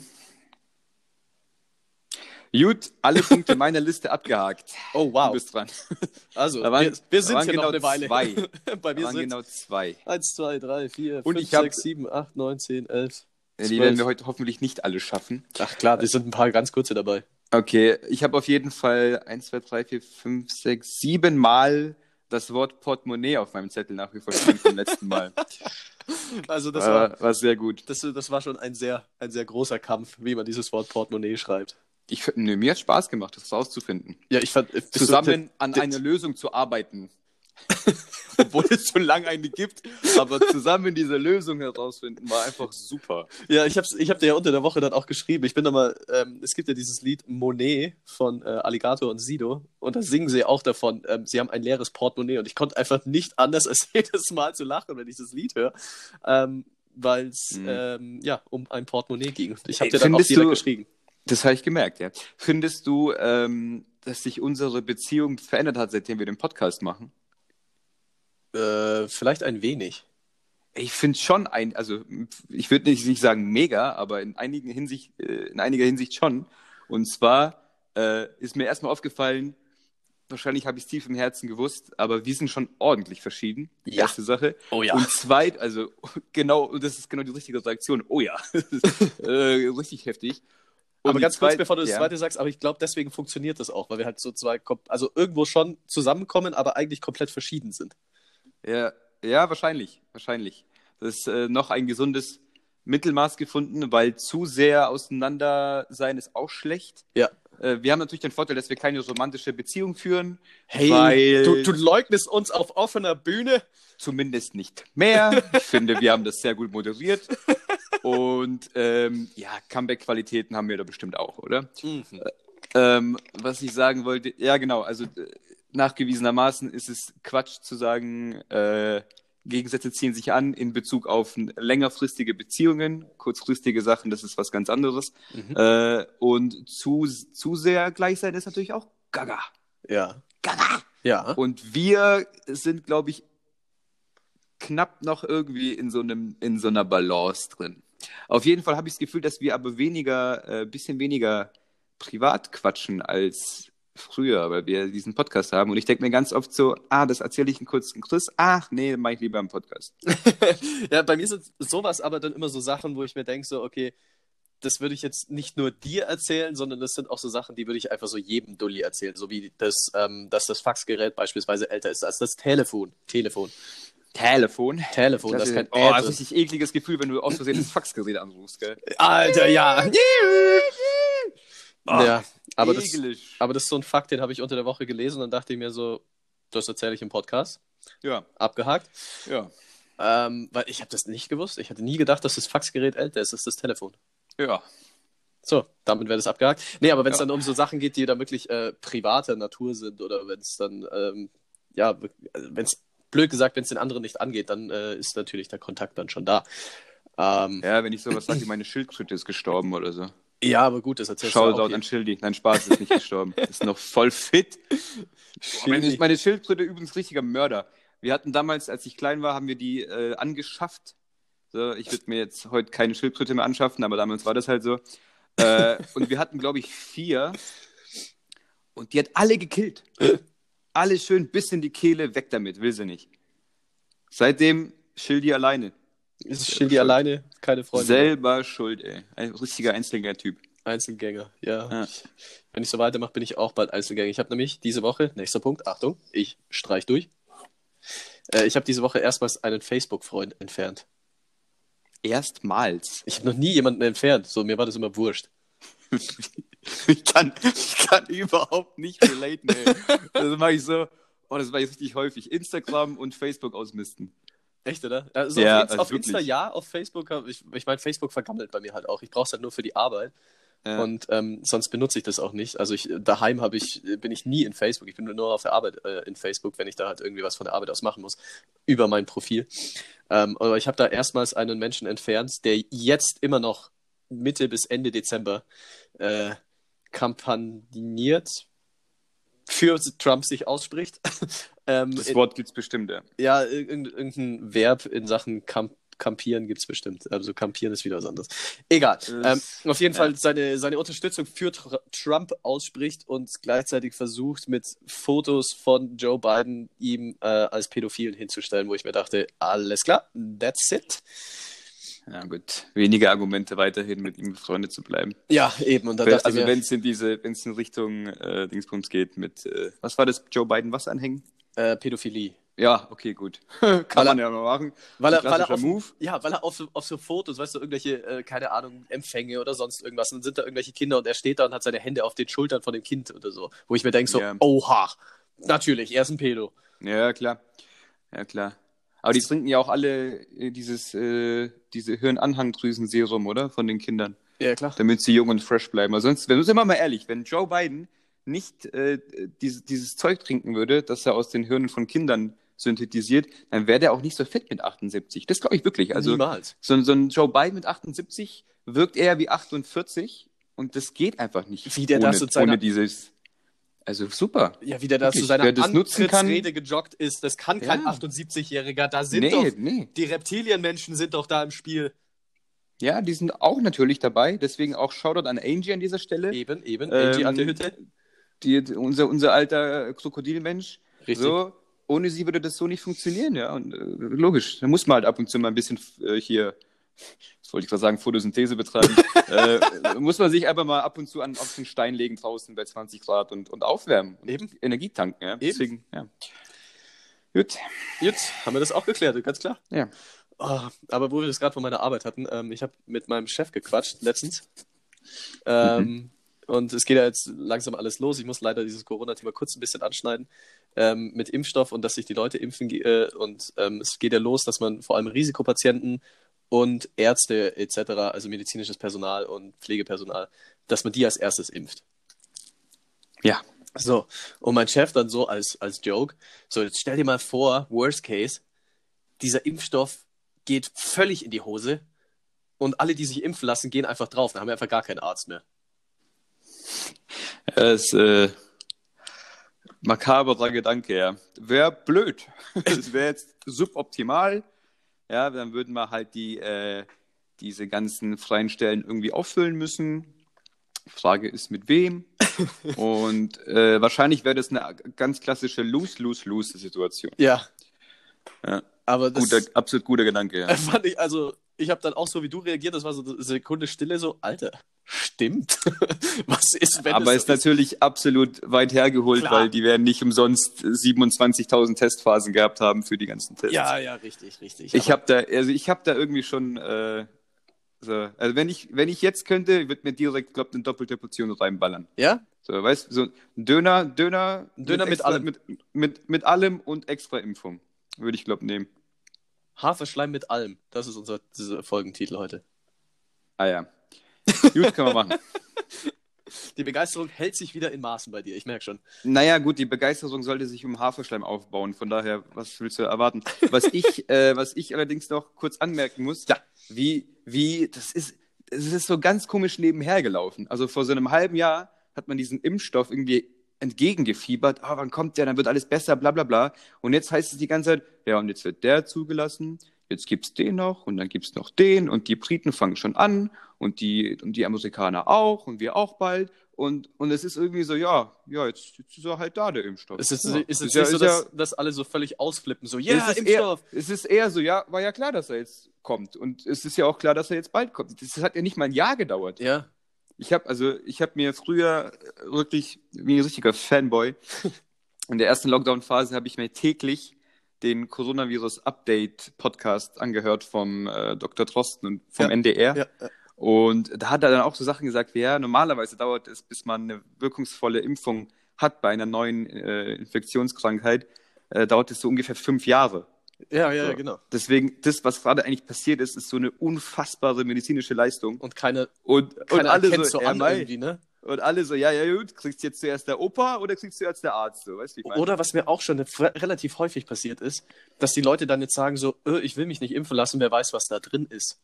A: Gut, alle Punkte meiner Liste abgehakt.
B: Oh,
A: Du
B: wow.
A: bist dran.
B: Also,
A: waren-
B: wir, wir sind hier
A: genau
B: noch eine Weile.
A: zwei. *laughs*
B: Bei mir
A: waren
B: sind
A: genau zwei.
B: 1, 2, 3, 4,
A: Und
B: 5,
A: ich hab-
B: 6, 7, 8, 9, 10, 11.
A: Ja, Die
B: 12.
A: werden wir heute hoffentlich nicht alle schaffen.
B: Ach klar, es sind ein paar ganz kurze dabei.
A: Okay, ich habe auf jeden Fall 1, 2, 3, 4, 5, 6, 7 Mal das Wort Portemonnaie auf meinem Zettel nach wie vor stehen vom letzten Mal. *laughs*
B: Also das
A: Das
B: war,
A: war, sehr gut.
B: das, das war schon ein sehr, ein sehr großer Kampf, wie man dieses Wort Portemonnaie schreibt.
A: Ich, nö, mir hat Spaß gemacht, das rauszufinden.
B: Ja, ich fand... du-
A: Zusammen an
B: d-
A: einer Lösung zu arbeiten. *laughs* Obwohl es schon lange eine gibt, aber zusammen diese Lösung herausfinden war einfach super.
B: Ja, ich hab's, ich hab dir ja unter der Woche dann auch geschrieben. Ich bin da mal, ähm, es gibt ja dieses Lied Monet von äh, Alligator und Sido und da singen sie auch davon, ähm, sie haben ein leeres Portemonnaie und ich konnte einfach nicht anders *laughs* als jedes Mal zu lachen, wenn ich das Lied höre, ähm, weil es
A: Mhm.
B: ähm, ja um ein Portemonnaie ging. Ich habe dir dann auch direkt
A: du-
B: geschrieben.
A: Das habe ich gemerkt, ja. Findest du, ähm, dass sich unsere Beziehung verändert hat, seitdem wir den Podcast machen?
B: Äh, vielleicht ein wenig.
A: Ich finde schon ein, also ich würde nicht, nicht sagen mega, aber in einigen Hinsicht, äh, in einiger Hinsicht schon. Und zwar äh, ist mir erstmal aufgefallen, wahrscheinlich habe ich es tief im Herzen gewusst, aber wir sind schon ordentlich verschieden. Die
B: Ja.
A: erste Sache.
B: Oh ja.
A: Und zweit, also *laughs* genau, das ist genau die richtige Reaktion. Oh ja, *laughs* äh, richtig heftig. Und
B: aber ganz kurz,
A: zweit-
B: bevor du das
A: ja.
B: zweite sagst, aber ich glaube, deswegen funktioniert das auch, weil wir halt so zwei, also irgendwo schon zusammenkommen, aber eigentlich komplett verschieden sind.
A: Ja, ja, wahrscheinlich, wahrscheinlich. Das ist äh, noch ein gesundes Mittelmaß gefunden, weil zu sehr auseinander sein ist auch schlecht.
B: Ja.
A: Äh, wir haben natürlich den Vorteil, dass wir keine romantische Beziehung führen.
B: Hey,
A: Weil-
B: du, du leugnest uns auf offener Bühne.
A: Zumindest nicht mehr. Ich finde, wir haben das sehr gut moderiert. Und ähm, ja, Comeback-Qualitäten haben wir da bestimmt auch, oder? Ähm, was ich sagen wollte, ja genau, also äh, nachgewiesenermaßen ist es Quatsch zu sagen, äh, Gegensätze ziehen sich an in Bezug auf längerfristige Beziehungen, kurzfristige Sachen, das ist was ganz anderes.
B: Mhm.
A: Äh, und zu, zu sehr gleich sein ist natürlich auch Gaga.
B: Ja.
A: Gaga!
B: Ja.
A: Und wir sind, glaube ich, knapp noch irgendwie in so einem, in so einer Balance drin. Auf jeden Fall habe ich das Gefühl, dass wir aber weniger, äh, bisschen weniger privat quatschen als früher, weil wir diesen Podcast haben. Und ich denke mir ganz oft so, ah, das erzähle ich einen kurzen Chris. Ach, nee, mache ich lieber im Podcast. *laughs*
B: ja, bei mir sind sowas aber dann immer so Sachen, wo ich mir denke, so, okay, das würde ich jetzt nicht nur dir erzählen, sondern das sind auch so Sachen, die würde ich einfach so jedem Dulli erzählen. So wie das, ähm, dass das Faxgerät beispielsweise älter ist als das Telefon. Telefon.
A: Telefon.
B: Telefon, das,
A: Das
B: ist kein
A: oh, das ist ein ekliges Gefühl, wenn du aus Versehen das Faxgerät anrufst, gell?
B: Alter, ja. *laughs*
A: Oh,
B: ja, aber das, aber das ist so ein Fakt, den habe ich unter der Woche gelesen und dann dachte ich mir so, das erzähle ich im Podcast.
A: Ja,
B: Abgehakt.
A: ja,
B: Ähm, weil ich habe das nicht gewusst. Ich hatte nie gedacht, dass das Faxgerät älter ist als das Telefon.
A: ja.
B: So, damit wäre das abgehakt. Nee, aber wenn es
A: Ja.
B: dann um so Sachen geht, die da wirklich äh, privater Natur sind oder wenn es dann, ähm, ja, wenn es, blöd gesagt, wenn es den anderen nicht angeht, dann äh, ist natürlich der Kontakt dann schon da. Ähm, ja.
A: Ja, wenn ich sowas sage, wie meine Schildkröte ist gestorben oder so.
B: Aber gut, das erzählst du
A: Shoutout
B: auch
A: an Schildi. Nein, Spaß, ist nicht gestorben. *laughs* ist noch voll fit. Boah, meine,
B: Schildi.
A: meine Schildkröte übrigens richtiger Mörder. Wir hatten damals, als ich klein war, haben wir die äh, angeschafft. So, ich würde mir jetzt heute keine Schildkröte mehr anschaffen, aber damals war das halt so. Äh, und wir hatten, glaube ich, vier. Und die hat alle gekillt. alle schön bis in die Kehle, weg damit, will sie nicht. Seitdem Schildi alleine.
B: Ist Schildi alleine, keine Freunde.
A: Selber schuld, ey. Ein richtiger Einzelgänger-Typ.
B: Einzelgänger, ja.
A: Ja.
B: Wenn ich so weitermache, bin ich auch bald Einzelgänger. Ich habe nämlich diese Woche, nächster Punkt, Achtung, ich streich durch. Äh, ich habe diese Woche erstmals einen Facebook-Freund entfernt.
A: Erstmals.
B: Ich habe noch nie jemanden entfernt, so mir war das immer wurscht. *laughs*
A: ich, kann, ich kann überhaupt nicht relaten, ey. *laughs* Das mache ich so, oh, das mache ich richtig häufig. Instagram und Facebook ausmisten.
B: Echt, oder? Also
A: Ja,
B: auf, Insta,
A: also
B: auf Insta ja, auf Facebook, ich, ich meine, Facebook vergammelt bei mir halt auch. Ich brauche es halt nur für die Arbeit
A: Ja.
B: und ähm, sonst benutze ich das auch nicht. Also ich, daheim habe ich, bin ich nie in Facebook. Ich bin nur auf der Arbeit äh, in Facebook, wenn ich da halt irgendwie was von der Arbeit aus machen muss, über mein Profil. Ähm, aber ich habe da erstmals einen Menschen entfernt, der jetzt immer noch Mitte bis Ende Dezember äh, kampagniert für Trump sich ausspricht. *laughs* ähm,
A: das Wort gibt's bestimmt, ja.
B: ja, irg- irgendein Verb in Sachen Camp Campieren gibt es bestimmt. Also Campieren ist wieder was anderes. Egal. Ähm, auf jeden
A: ja.
B: Fall seine, seine Unterstützung für Tr Trump ausspricht und gleichzeitig versucht, mit Fotos von Joe Biden ihm äh, als Pädophilen hinzustellen, wo ich mir dachte, alles klar, that's it.
A: Ja, gut. Wenige Argumente weiterhin mit ihm befreundet zu bleiben.
B: Ja, eben. Und da dachte
A: also wenn es in diese, wenn es in Richtung äh, Dingsbums geht mit, äh, was war das, Joe Biden was anhängen?
B: äh, Pädophilie.
A: Ja, okay, gut. *laughs* Kann
B: Weil
A: man ja mal machen.
B: Weil er, weil er auf,
A: Move.
B: Ja, weil er auf so, auf so Fotos, weißt du, irgendwelche, äh, keine Ahnung, Empfänge oder sonst irgendwas, und dann sind da irgendwelche Kinder und er steht da und hat seine Hände auf den Schultern von dem Kind oder so, wo ich mir denke, so,
A: Ja.
B: oha, natürlich, er ist ein Pedo.
A: Ja, klar. Ja, klar. Aber die trinken ja auch alle äh, dieses, äh, diese Hirnanhangdrüsen-Serum, oder? Von den Kindern.
B: Ja, klar.
A: damit sie jung und fresh bleiben. Aber sonst, wenn sind wir mal ehrlich, wenn Joe Biden nicht äh, dieses, dieses Zeug trinken würde, das er aus den Hirnen von Kindern synthetisiert, dann wäre der auch nicht so fit mit 78. Das glaube ich wirklich. Also
B: Niemals.
A: so, ein- so ein Joe Biden mit 78 wirkt eher wie 48 und das geht einfach nicht.
B: Wie der
A: ohne,
B: das seine-
A: ohne dieses. Also super.
B: Ja, wie der da
A: Wirklich,
B: zu seiner
A: das
B: Antrittsrede gejoggt ist, das kann kein
A: Ja.
B: 78-Jähriger, da sind
A: Nee,
B: doch,
A: nee.
B: die Reptilienmenschen sind doch da im Spiel.
A: Ja, die sind auch natürlich dabei. Deswegen auch Shoutout an Angie an dieser Stelle.
B: Eben, eben, Angie
A: Ähm,
B: alte Hütte.
A: die, unser, unser alter Krokodilmensch.
B: Richtig.
A: So, ohne sie würde das so nicht funktionieren, ja. Und äh, logisch, da muss man halt ab und zu mal ein bisschen äh, hier, was wollte ich gerade sagen, Photosynthese betreiben. *laughs* äh, muss man sich einfach mal ab und zu an, auf den Stein legen draußen bei 20 Grad und, und aufwärmen. Und
B: Eben.
A: Energie tanken, ja. Deswegen, ja. Gut.
B: Jetzt haben wir das auch geklärt, ganz klar.
A: Ja.
B: Oh, aber wo wir das gerade von meiner Arbeit hatten, ähm, ich habe mit meinem Chef gequatscht letztens. Ähm, Und es geht ja jetzt langsam alles los. Ich muss leider dieses Corona-Thema kurz ein bisschen anschneiden ähm, mit Impfstoff und dass sich die Leute impfen. Äh, und ähm, es geht ja los, dass man vor allem Risikopatienten und Ärzte etc., also medizinisches Personal und Pflegepersonal, dass man die als erstes impft.
A: Ja.
B: So, und mein Chef dann so als, als Joke, so jetzt stell dir mal vor, worst case, dieser Impfstoff geht völlig in die Hose und alle, die sich impfen lassen, gehen einfach drauf, dann haben wir einfach gar keinen Arzt mehr.
A: Das ist äh, makaberer Gedanke, ja. Wäre blöd. *laughs* Es wäre jetzt suboptimal. Ja, dann würden wir halt die, äh, diese ganzen freien Stellen irgendwie auffüllen müssen. Frage ist, mit wem? *laughs* Und äh, wahrscheinlich wäre das eine ganz klassische Lose-Lose-Lose-Situation.
B: Ja.
A: Ja.
B: Aber das
A: Guter, absolut guter Gedanke, ja. *laughs*
B: fand ich, also ich habe dann auch so wie du reagiert, das war so eine Sekunde Stille, so, Alter, stimmt. *laughs* Was ist, wenn
A: Aber
B: das
A: ist natürlich absolut weit hergeholt,
B: Klar.
A: weil die werden nicht umsonst 27.000 Testphasen gehabt haben für die ganzen Tests.
B: Ja, ja, richtig, richtig.
A: Ich habe da, also ich habe da irgendwie schon, äh, so, also wenn ich, wenn ich jetzt könnte, würde mir direkt, glaube eine doppelte Portion reinballern.
B: ja?
A: So, weißt du, so ein Döner, Döner,
B: Döner mit
A: extra,
B: allem.
A: Mit, mit, mit allem und extra Impfung. Würde ich, glaube nehmen.
B: Haferschleim mit allem. Das ist unser Folgentitel heute.
A: Ah ja. Gut, können wir machen.
B: Die Begeisterung hält sich wieder in Maßen bei dir, ich merke schon.
A: Naja, gut, die Begeisterung sollte sich um Haferschleim aufbauen. Von daher, was willst du erwarten? Was ich, *laughs* äh, was ich allerdings noch kurz anmerken muss,
B: Ja.
A: wie, wie, das ist, es ist so ganz komisch nebenher gelaufen. Also vor so einem halben Jahr hat man diesen Impfstoff irgendwie entgegengefiebert. Ah, wann kommt der? Dann wird alles besser, bla, bla, bla. Und jetzt heißt es die ganze Zeit, ja, und jetzt wird der zugelassen. Jetzt gibt's den noch und dann gibt's noch den und die Briten fangen schon an und die, und die Amerikaner auch und wir auch bald. Und, und es ist irgendwie so, ja, ja, jetzt, jetzt ist er halt da, der Impfstoff.
B: Es ist,
A: ja,
B: ist jetzt
A: ja,
B: nicht so,
A: ist ja-
B: dass, dass alle so völlig ausflippen, so, ja,
A: es ist
B: Impfstoff.
A: Eher, es ist eher so, ja, war ja klar, dass er jetzt kommt. Und es ist ja auch klar, dass er jetzt bald kommt. Das hat ja nicht mal ein Jahr gedauert.
B: Ja,
A: Ich habe also, ich habe mir früher wirklich wie ein richtiger Fanboy *laughs* in der ersten Lockdown-Phase habe ich mir täglich den Coronavirus-Update-Podcast angehört vom äh, Dr. Drosten und vom
B: Ja,
A: NDR.
B: ja, ja.
A: Und da hat er dann auch so Sachen gesagt, wie ja, normalerweise dauert es, bis man eine wirkungsvolle Impfung hat bei einer neuen äh, Infektionskrankheit, äh, dauert es so ungefähr fünf Jahre.
B: ja, ja,
A: So.
B: ja, genau.
A: Deswegen, das, was gerade eigentlich passiert ist, ist so eine unfassbare medizinische Leistung.
B: Und keine,
A: Und, und alle so,
B: so
A: ja,
B: an
A: mei.
B: irgendwie, ne?
A: Und alle so, ja, ja, gut, kriegst du jetzt zuerst der Opa oder kriegst du jetzt der Arzt? So, weißt wie ich meine?
B: Oder was mir auch schon relativ häufig passiert ist, dass die Leute dann jetzt sagen so, äh, ich will mich nicht impfen lassen, wer weiß, was da drin ist.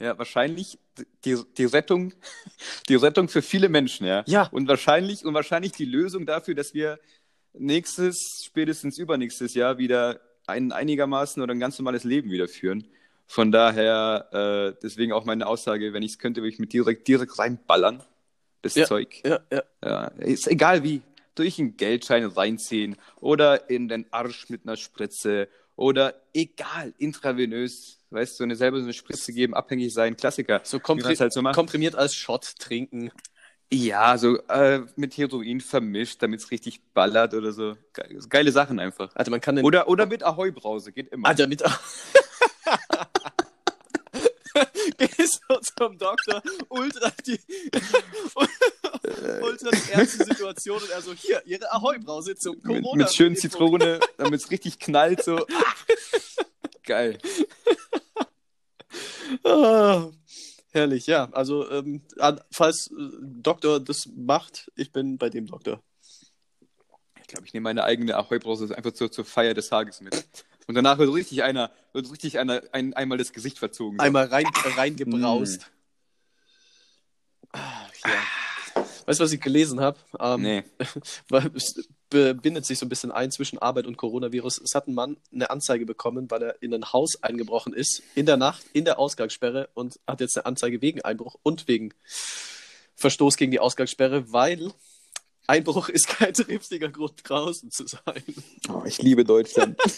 A: Ja, wahrscheinlich die, die Rettung, *laughs* die Rettung für viele Menschen, ja.
B: Ja.
A: Und wahrscheinlich, und wahrscheinlich die Lösung dafür, dass wir nächstes, spätestens übernächstes Jahr wieder ein einigermaßen oder ein ganz normales Leben wieder führen. Von daher, äh, deswegen auch meine Aussage, wenn ich es könnte, würde ich mit direkt, direkt reinballern, das
B: Ja.
A: Zeug.
B: Ja, ja.
A: Ja, ist egal wie. Durch einen Geldschein reinziehen oder in den Arsch mit einer Spritze oder egal, intravenös, weißt du, so eine selber so eine Spritze geben, abhängig sein, Klassiker.
B: So
A: Wie man
B: kompri
A: es halt so
B: komprimiert als Shot trinken.
A: Ja, so äh, mit Heroin vermischt, damit es richtig ballert oder so. Ge geile Sachen einfach.
B: Also man kann den.
A: Oder, oder mit Ahoi-Brause, geht immer.
B: Alter, mit. *laughs* Gehst *laughs* du zum Doktor, ultra die, ultra die ernste Situation und er so, hier, ihre Ahoi-Brause zum
A: mit,
B: Corona.
A: mit schön Zitrone, damit es richtig knallt, so. *laughs* Geil.
B: Ah, herrlich, ja. Also, ähm, falls äh, Doktor das macht, ich bin bei dem Doktor.
A: Ich glaube, ich nehme meine eigene Ahoi-Brause einfach zur, zur Feier des Tages mit. Und danach wird richtig einer, wird richtig einer ein, einmal das Gesicht verzogen. So.
B: Einmal rein, äh, reingebraust. Ah, ja. Weißt du, was ich gelesen habe? Ähm,
A: Nee. *laughs*
B: weil es bindet sich so ein bisschen ein zwischen Arbeit und Coronavirus. Es hat ein Mann eine Anzeige bekommen, weil er in ein Haus eingebrochen ist, in der Nacht, in der Ausgangssperre und hat jetzt eine Anzeige wegen Einbruch und wegen Verstoß gegen die Ausgangssperre, weil Einbruch *laughs* ist kein triftiger Grund, draußen zu sein.
A: Oh, ich liebe Deutschland. *laughs*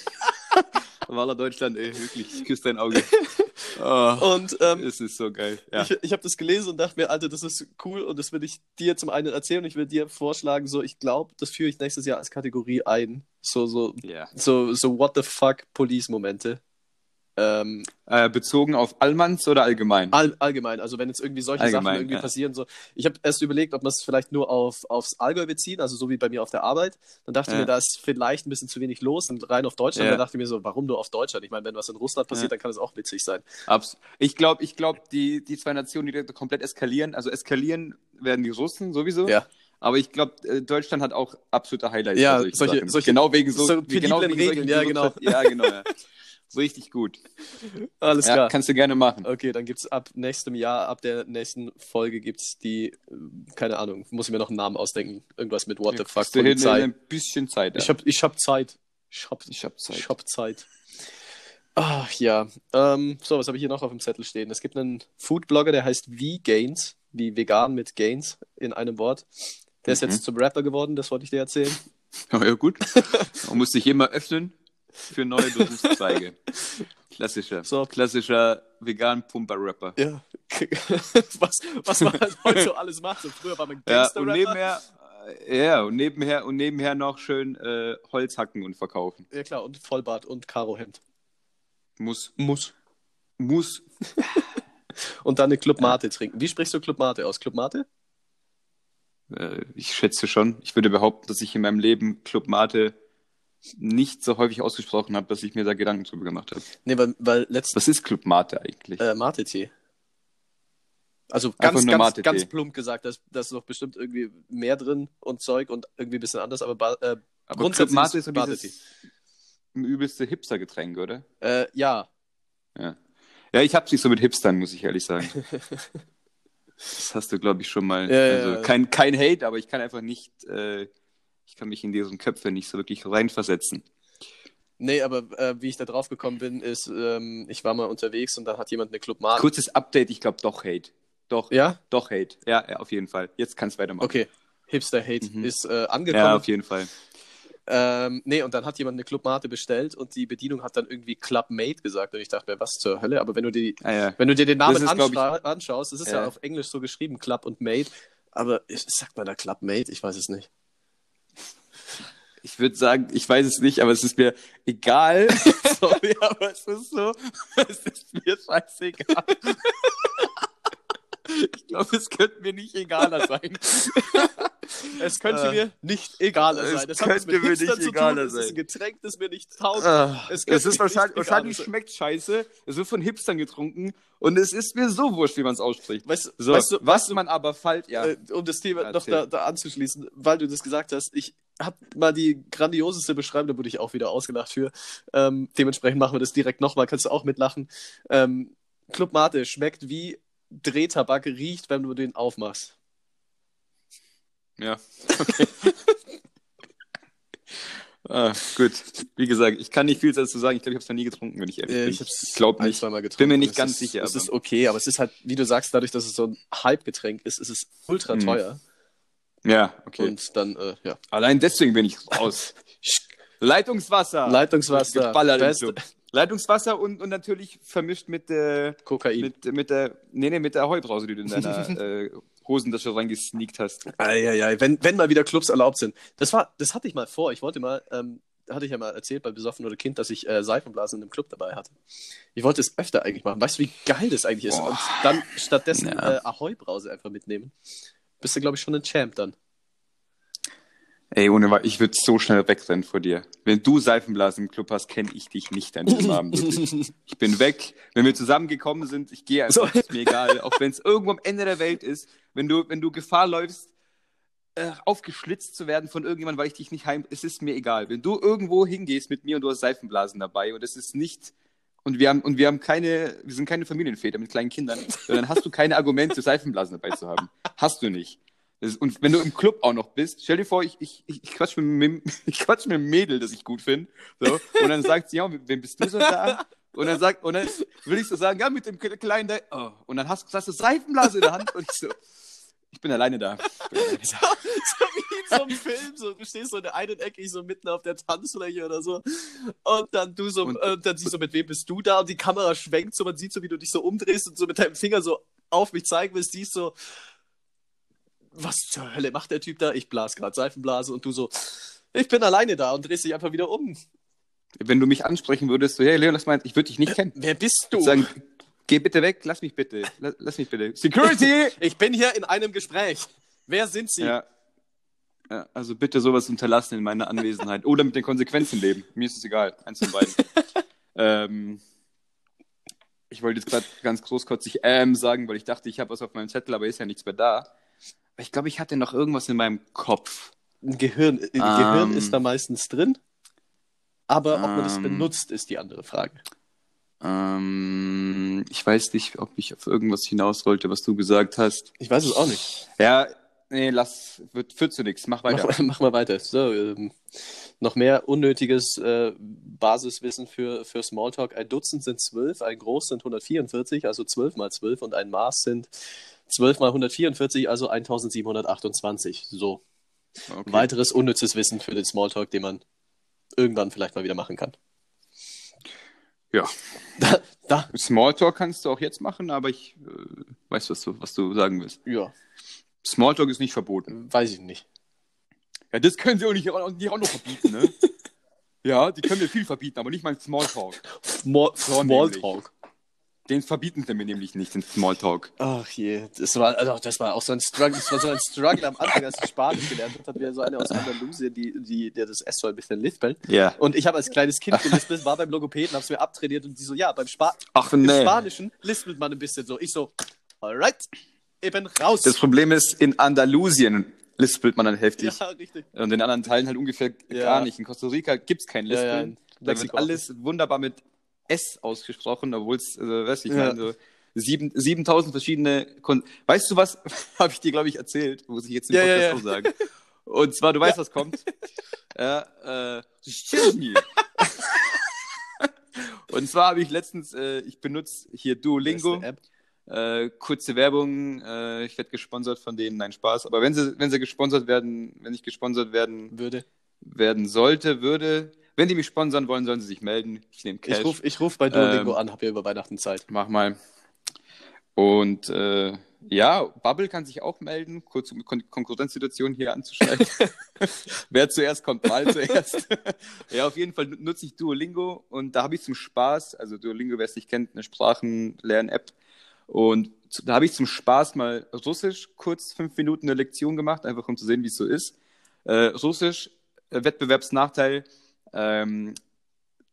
A: Walla Deutschland, ey, wirklich, ich küsse dein Auge. Oh, *laughs*
B: Und ähm,
A: es ist so geil. Ja.
B: ich, ich habe das gelesen und dachte mir, Alter, das ist cool und das will ich dir zum einen erzählen und ich will dir vorschlagen, so, ich glaube, das führe ich nächstes Jahr als Kategorie ein. So, so,
A: ja.
B: so, so what the fuck Police-Momente. Ähm,
A: Äh, bezogen auf Allmanns oder allgemein?
B: all, allgemein, also wenn jetzt irgendwie solche Sachen
A: Allgemein,
B: irgendwie
A: ja.
B: passieren, so. Ich habe erst überlegt, ob man es vielleicht nur auf, aufs Allgäu beziehen, also so wie bei mir auf der Arbeit. Dann dachte ich
A: Ja.
B: mir, da ist vielleicht ein bisschen zu wenig los und rein auf Deutschland.
A: Ja.
B: Dann dachte ich mir so, warum nur auf Deutschland? Ich meine, wenn was in Russland passiert, dann kann es auch witzig sein.
A: Abs ich glaube, ich glaub, die, die zwei Nationen, die komplett eskalieren, also eskalieren werden die Russen sowieso.
B: Ja.
A: Aber ich glaube, Deutschland hat auch absolute Highlights.
B: Ja,
A: bei
B: solche-
A: Sachen.
B: solche-
A: genau wegen so,
B: so
A: genau wegen
B: Regeln,
A: solchen *laughs* *laughs*
B: ja, genau.
A: Ja, genau. Ja. Richtig gut.
B: Alles
A: Ja,
B: klar.
A: kannst du gerne machen.
B: Okay, dann gibt's ab nächstem Jahr, ab der nächsten Folge gibt's die, äh, keine Ahnung, muss ich mir noch einen Namen ausdenken. Irgendwas mit What the fuck
A: du hin in
B: Polizei.
A: ein bisschen Zeit. Ja.
B: Ich hab, ich hab Zeit. Ich hab,
A: ich hab Zeit.
B: ich hab Zeit. Ach ja. Ähm, so, was habe ich hier noch auf dem Zettel stehen? Es gibt einen Foodblogger, der heißt V-Gains, wie vegan mit Gains in einem Wort. Der ist
A: Mhm.
B: jetzt zum Rapper geworden, das wollte ich dir erzählen.
A: Oh, *laughs* ja, gut. Man muss sich immer öffnen für neue Berufszweige. Klassischer.
B: So.
A: Klassischer vegan-Pumper-Rapper.
B: Ja. *laughs* was, was man halt heute so alles macht. So, früher war man
A: Ja,
B: Gangster-Rapper.
A: und nebenher, äh, ja, und nebenher, und nebenher noch schön äh, Holz hacken und verkaufen.
B: Ja klar, und Vollbart und Karohemd.
A: Muss.
B: Muss.
A: Muss.
B: Und dann eine Club Mate trinken. Wie sprichst du Club Mate aus? Club Mate?
A: Äh, ich schätze schon. Ich würde behaupten, dass ich in meinem Leben Club Mate nicht so häufig ausgesprochen habe, dass ich mir da Gedanken drüber gemacht habe.
B: Nee, weil, weil letztens
A: Was ist Club Mate eigentlich?
B: äh, Mate-Tee. Also ganz, ganz, ganz plump gesagt, da ist, noch bestimmt irgendwie mehr drin und Zeug und irgendwie ein bisschen anders, aber ba äh,
A: Aber Club
B: grundsätzlich
A: Mate
B: ist
A: so dieses übelste Hipster-Getränk, oder?
B: äh, ja,
A: Ja. Ja, ich hab's nicht so mit Hipstern, muss ich ehrlich sagen. *laughs* Das hast du, glaube ich, schon mal.
B: Ja,
A: also
B: ja.
A: Kein, kein Hate, aber ich kann einfach nicht, äh, ich kann mich in deren Köpfe nicht so wirklich reinversetzen.
B: nee, aber äh, wie ich da drauf gekommen bin, ist, ähm, ich war mal unterwegs und da hat jemand eine Club Mate.
A: Kurzes Update, ich glaube doch Hate. Doch,
B: Ja?
A: doch Hate. Ja, ja, auf jeden Fall. Jetzt kannst du weitermachen.
B: Okay. Hipster Hate
A: Mhm.
B: ist äh, angekommen.
A: Ja, auf jeden Fall.
B: Ähm, nee, und dann hat jemand eine Club Mate bestellt und die Bedienung hat dann irgendwie Club Mate gesagt und ich dachte mir, was zur Hölle? Aber wenn du die,
A: Ah, ja.
B: wenn du dir den Namen
A: ist,
B: anscha anschaust, das ist ja.
A: Ja.
B: auf Englisch so geschrieben, Club und Mate, aber sagt man da Club Mate? Ich weiß es nicht.
A: Ich würde sagen, ich weiß es nicht, aber es ist mir egal. *laughs* Sorry, aber es ist so. Es ist mir scheißegal. Ich glaube, es könnte mir nicht egaler sein.
B: Es könnte
A: Äh,
B: mir nicht egaler
A: es
B: sein. Das mit
A: könnte mir
B: Hipster
A: nicht egaler
B: Es ist
A: sein.
B: ein Getränk, das mir nicht taugt.
A: Ah,
B: Es
A: es, ist wahrscheinlich, wahrscheinlich
B: sein.
A: schmeckt scheiße. Es wird von Hipstern getrunken und es ist mir so wurscht, wie man es ausspricht.
B: Weißt,
A: So,
B: weißt du,
A: was man aber falsch, ja.
B: äh, um das Thema noch
A: Erzähl.
B: da, da anzuschließen, weil du das gesagt hast, ich habe mal die grandioseste Beschreibung, da wurde ich auch wieder ausgelacht für. Ähm, dementsprechend machen wir das direkt nochmal, kannst du auch mitlachen. Ähm, Club Mate schmeckt wie Drehtabak, riecht, wenn du den aufmachst.
A: Ja. Okay. *laughs* ah, gut. Wie gesagt, ich kann nicht viel dazu sagen. Ich glaube, ich habe es noch nie getrunken, wenn ich ehrlich
B: Äh,
A: bin.
B: ich
A: Ich glaube nicht.
B: zweimal getrunken.
A: Bin mir nicht
B: Es
A: ganz
B: ist,
A: sicher,
B: Es
A: aber-
B: ist okay, aber es ist halt, wie du sagst, dadurch, dass es so ein Hype-Getränk ist, ist es ultra
A: Mhm. Ja, okay.
B: Und dann, äh, ja.
A: Allein deswegen bin ich raus. *laughs* Leitungswasser.
B: Leitungswasser, beste.
A: Leitungswasser und, und natürlich vermischt mit, äh,
B: Kokain.
A: mit, mit der, nee, nee, mit der Heubrause, die du in deiner *laughs* äh, Hosentasche reingesneakt hast.
B: Eieiei, wenn, wenn mal wieder Clubs erlaubt sind. Das war, das hatte ich mal vor. Ich wollte mal, ähm, hatte ich ja mal erzählt bei Besoffen oder Kind, dass ich äh, Seifenblasen in einem Club dabei hatte. Ich wollte es öfter eigentlich machen. Weißt du, wie geil das eigentlich ist?
A: Boah.
B: Und dann stattdessen
A: Ja.
B: äh, Ahoi-Brause einfach mitnehmen. Bist du, glaube ich, schon ein Champ dann.
A: Ey, ohne ich würde so schnell wegrennen vor dir. Wenn du Seifenblasen im Club hast, kenne ich dich nicht an diesem Abend. Wirklich. *laughs* Ich bin weg. Wenn wir zusammengekommen sind, ich gehe einfach,
B: So.
A: ist mir egal. Auch wenn es irgendwo am Ende der Welt ist, wenn du, wenn du Gefahr läufst, äh, aufgeschlitzt zu werden von irgendjemandem, weil ich dich nicht heim, es ist mir egal. Wenn du irgendwo hingehst mit mir und du hast Seifenblasen dabei und es ist nicht, und wir haben, und wir haben keine, wir sind keine Familienväter mit kleinen Kindern, dann hast du keine Argumente, Seifenblasen dabei zu haben. Hast du nicht. Ist, und wenn du im Club auch noch bist, stell dir vor, ich, ich, ich quatsch mit, ich quatsch mit einem *laughs* Mädel, das ich gut finde. So, und dann sagt sie, ja, wem bist du so da? Und dann sagt, und dann will ich so sagen, ja, mit dem Kleinen da, oh. und dann hast, hast du Seifenblase in der Hand und ich so, Ich bin alleine da. Bin alleine
B: So,
A: da. *laughs*
B: so wie in so einem Film, so, du stehst so in der einen Ecke, ich so mitten auf der Tanzfläche oder so. Und dann du so,
A: Und-
B: äh, dann siehst du, mit wem bist du da? Und die Kamera schwenkt so, man sieht so, wie du dich so umdrehst und so mit deinem Finger so auf mich zeigen willst, siehst so, was zur Hölle macht der Typ da? Ich blas gerade Seifenblase und du so, ich bin alleine da und drehst dich einfach wieder um.
A: Wenn du mich ansprechen würdest, so, hey Leon, das meint, ich würde dich nicht kennen.
B: Wer bist du?
A: sagen, geh bitte weg, lass mich bitte. Lass, lass mich bitte. Security! *laughs*
B: Ich bin hier in einem Gespräch. Wer sind Sie?
A: ja. ja. Also bitte sowas unterlassen in meiner Anwesenheit. Oder mit den Konsequenzen leben. Mir ist es egal. Eins von beiden. *laughs* ähm, ich wollte jetzt gerade ganz großkotzig ähm sagen, weil ich dachte, ich habe was auf meinem Zettel, aber ist ja nichts mehr da. Aber ich glaube, ich hatte noch irgendwas in meinem Kopf.
B: Ein Gehirn, ein Gehirn
A: Ähm.
B: ist da meistens drin. Aber ob man es
A: Ähm.
B: benutzt, ist die andere Frage.
A: Ähm, ich weiß nicht, ob ich auf irgendwas hinaus wollte, was du gesagt hast.
B: Ich weiß es auch nicht.
A: Ja, nee, lass, wird, führt zu nichts. Mach weiter.
B: Mach, *laughs* mach mal weiter. So, ähm, noch mehr unnötiges äh, Basiswissen für, für Smalltalk. Ein Dutzend sind zwölf, ein Groß sind 144, also 12 mal 12 und ein Maß sind 12 mal 144, also 1728. So,
A: Okay.
B: weiteres unnützes Wissen für den Smalltalk, den man irgendwann vielleicht mal wieder machen kann.
A: Ja.
B: Da, da,
A: Smalltalk kannst du auch jetzt machen, aber ich äh, weiß, was du, was du sagen willst.
B: ja,
A: Smalltalk ist nicht verboten.
B: weiß ich nicht.
A: Ja, das können sie auch nicht, nicht auch noch verbieten, ne? *laughs* ja, die können mir viel verbieten, aber nicht mal Smalltalk.
B: Small. Smalltalk.
A: Den verbieten sie mir nämlich nicht, den Smalltalk.
B: Ach je, das war, also das war auch so ein Struggle, das war so ein Struggle am Anfang, als ich Spanisch gelernt habe, hatten wir so eine aus Andalusien, die, die, der das S so ein bisschen lispelt.
A: Ja.
B: Und ich habe als kleines Kind gelispelt, war beim Logopäden, habe es mir abtrainiert und die so, ja, beim Spa
A: Ach
B: im
A: nee.
B: Spanischen lispelt man ein bisschen so. Ich so, alright, eben raus.
A: Das Problem ist, in Andalusien lispelt man dann heftig.
B: ja, richtig.
A: Und in anderen Teilen halt ungefähr
B: Ja.
A: gar nicht. In Costa Rica gibt es kein
B: Ja, ja,
A: Lispeln.
B: in
A: da wird alles wunderbar mit S ausgesprochen, obwohl es, äh, weiß ich,
B: Ja.
A: meine, so sieben- 7000 verschiedene. Kon weißt du was, *laughs* habe ich dir, glaube ich, erzählt, muss ich jetzt im
B: Ja, ja,
A: Podcast
B: ja.
A: so sagen. Und zwar, du weißt, was kommt. ja, äh. *laughs* Und zwar habe ich letztens, äh, ich benutze hier Duolingo. Äh, kurze Werbung, äh, ich werde gesponsert von denen, nein Spaß. Aber wenn sie, wenn sie gesponsert werden, wenn ich gesponsert werden,
B: Würde.
A: werden sollte, würde, wenn die mich sponsern wollen, sollen sie sich melden. Ich nehme Cash.
B: Ich rufe ich ruf bei Duolingo
A: Ähm,
B: an, hab ja über Weihnachten Zeit.
A: Mach mal. Und äh, ja, Bubble kann sich auch melden, kurz um Kon Konkurrenzsituation hier anzuschneiden. *laughs* Wer zuerst kommt, mal zuerst. *laughs* ja, auf jeden Fall nutze ich Duolingo und da habe ich zum Spaß, also Duolingo, wer es nicht kennt, eine Sprachenlern-App. Und da habe ich zum Spaß mal Russisch kurz fünf Minuten eine Lektion gemacht, einfach um zu sehen, wie es so ist. Äh, Russisch, äh, Wettbewerbsnachteil, ähm,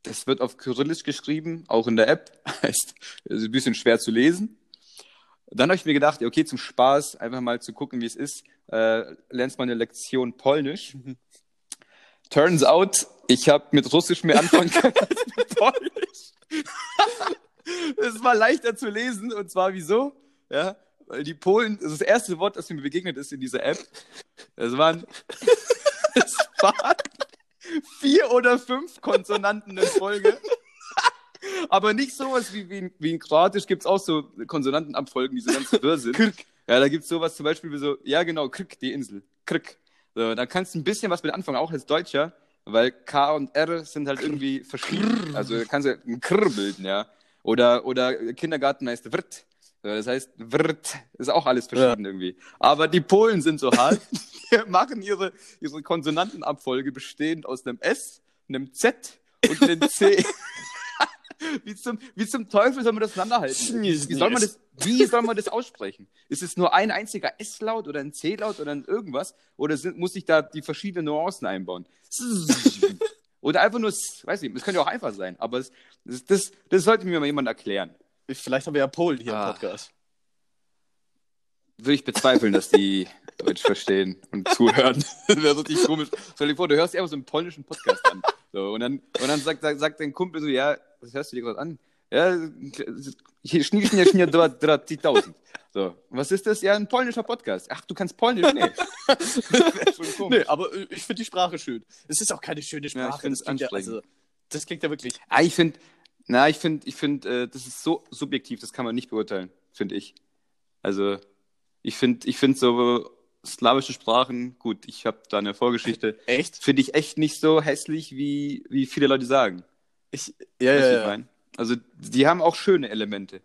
A: das wird auf Kyrillisch geschrieben, auch in der App. *laughs* Heißt, es ist ein bisschen schwer zu lesen. Dann habe ich mir gedacht, okay, zum Spaß, einfach mal zu gucken, wie es ist, äh, lernst mal eine Lektion Polnisch. *laughs* Turns out, ich habe mit Russisch mehr anfangen können als mit *laughs* Polnisch. Es war leichter zu lesen und zwar wieso? Ja, weil die Polen, das ist das erste Wort, das mir begegnet ist in dieser App. Es waren, es waren vier oder fünf Konsonanten in Folge. Aber nicht sowas wie, wie, in, wie in Kroatisch gibt es auch so Konsonantenabfolgen, die so ganz wirr sind. Ja, da gibt es sowas zum Beispiel wie so, ja genau, Krk, die Insel. Krk. So, da kannst du ein bisschen was mit anfangen, auch als Deutscher, weil K und R sind halt irgendwie verschieden. Also kannst du ein Krr bilden, ja. Oder, oder Kindergarten heißt Wirt. Das heißt, Wirt ist auch alles verschieden irgendwie. Aber die Polen sind so hart, *laughs* die machen ihre, ihre Konsonantenabfolge bestehend aus einem S, einem Z und einem C. *laughs* Wie zum, wie zum Teufel soll man das auseinanderhalten? Wie soll man das, wie soll man das aussprechen? Ist es nur ein einziger S-Laut oder ein C-Laut oder ein irgendwas? Oder sind, muss ich da die verschiedenen Nuancen einbauen? *laughs* Oder einfach nur, weiß nicht, das könnte ja auch einfach sein, aber es, das, das, das sollte mir mal jemand erklären.
B: Vielleicht haben wir ja Polen hier
A: Ah.
B: im Podcast.
A: Würde ich bezweifeln, dass die *laughs* Deutsch verstehen und zuhören. *laughs* Das wäre richtig komisch. Stell dir vor, du hörst einfach so einen polnischen Podcast an. So, und dann, und dann sagt, sagt, sagt dein Kumpel so, ja, was hörst du dir gerade an? Ja, hier schnie, schnie, schnie, 30.000. So, was ist das? Ja, ein polnischer Podcast. Ach, du kannst Polnisch? Nee. *laughs* Das schon komisch.
B: Nee, aber äh, ich finde die Sprache schön. Es ist auch keine schöne
A: Ja, ich
B: Sprache.
A: find's
B: das, klingt ja,
A: anstrengend.
B: also, das klingt ja wirklich.
A: Ah, ich finde, na, ich finde, ich finde, äh, das ist so subjektiv, das kann man nicht beurteilen, finde ich. Also, Ich finde ich find so slawische Sprachen, gut, ich habe da eine Vorgeschichte. *laughs*
B: Echt?
A: Finde ich echt nicht so hässlich, wie, wie viele Leute sagen.
B: Ich, ja, ja, ja.
A: mein? Also, die haben auch schöne Elemente.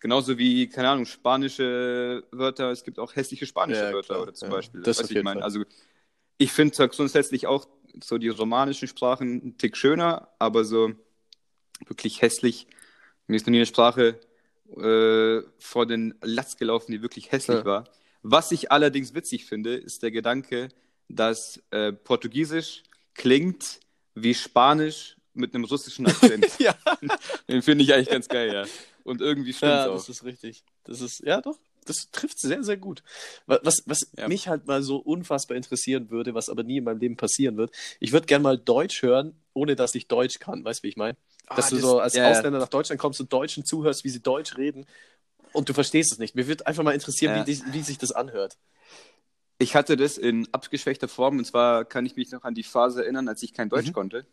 A: Genauso wie, keine Ahnung, spanische Wörter, es gibt auch hässliche spanische
B: Ja,
A: Wörter,
B: klar,
A: oder zum
B: ja.
A: Beispiel.
B: Das
A: wie ich meine? Also, ich finde zwar grundsätzlich auch so die romanischen Sprachen einen Tick schöner, aber so wirklich hässlich. Mir ist noch nie eine Sprache äh, vor den Latz gelaufen, die wirklich hässlich
B: Ja.
A: war. Was ich allerdings witzig finde, ist der Gedanke, dass äh, Portugiesisch klingt wie Spanisch mit einem russischen Akzent. *laughs*
B: Ja,
A: Den finde ich eigentlich ganz geil, ja. Und irgendwie stimmt's
B: ja
A: auch.
B: das ist richtig. Das ist, ja doch, das trifft sehr, sehr gut. Wa- Was, was
A: Ja.
B: mich halt mal so unfassbar interessieren würde, was aber nie in meinem Leben passieren wird, ich würde gern mal Deutsch hören, ohne dass ich Deutsch kann. Weißt du, wie ich meine? Dass
A: Ah,
B: du
A: das-
B: so als
A: ja.
B: Ausländer nach Deutschland kommst und Deutschen zuhörst, wie sie Deutsch reden und du verstehst es nicht. Mir würde einfach mal interessieren,
A: Ja.
B: wie, wie sich das anhört.
A: Ich hatte das in abgeschwächter Form und zwar kann ich mich noch an die Phase erinnern, als ich kein Deutsch
B: Mhm.
A: konnte,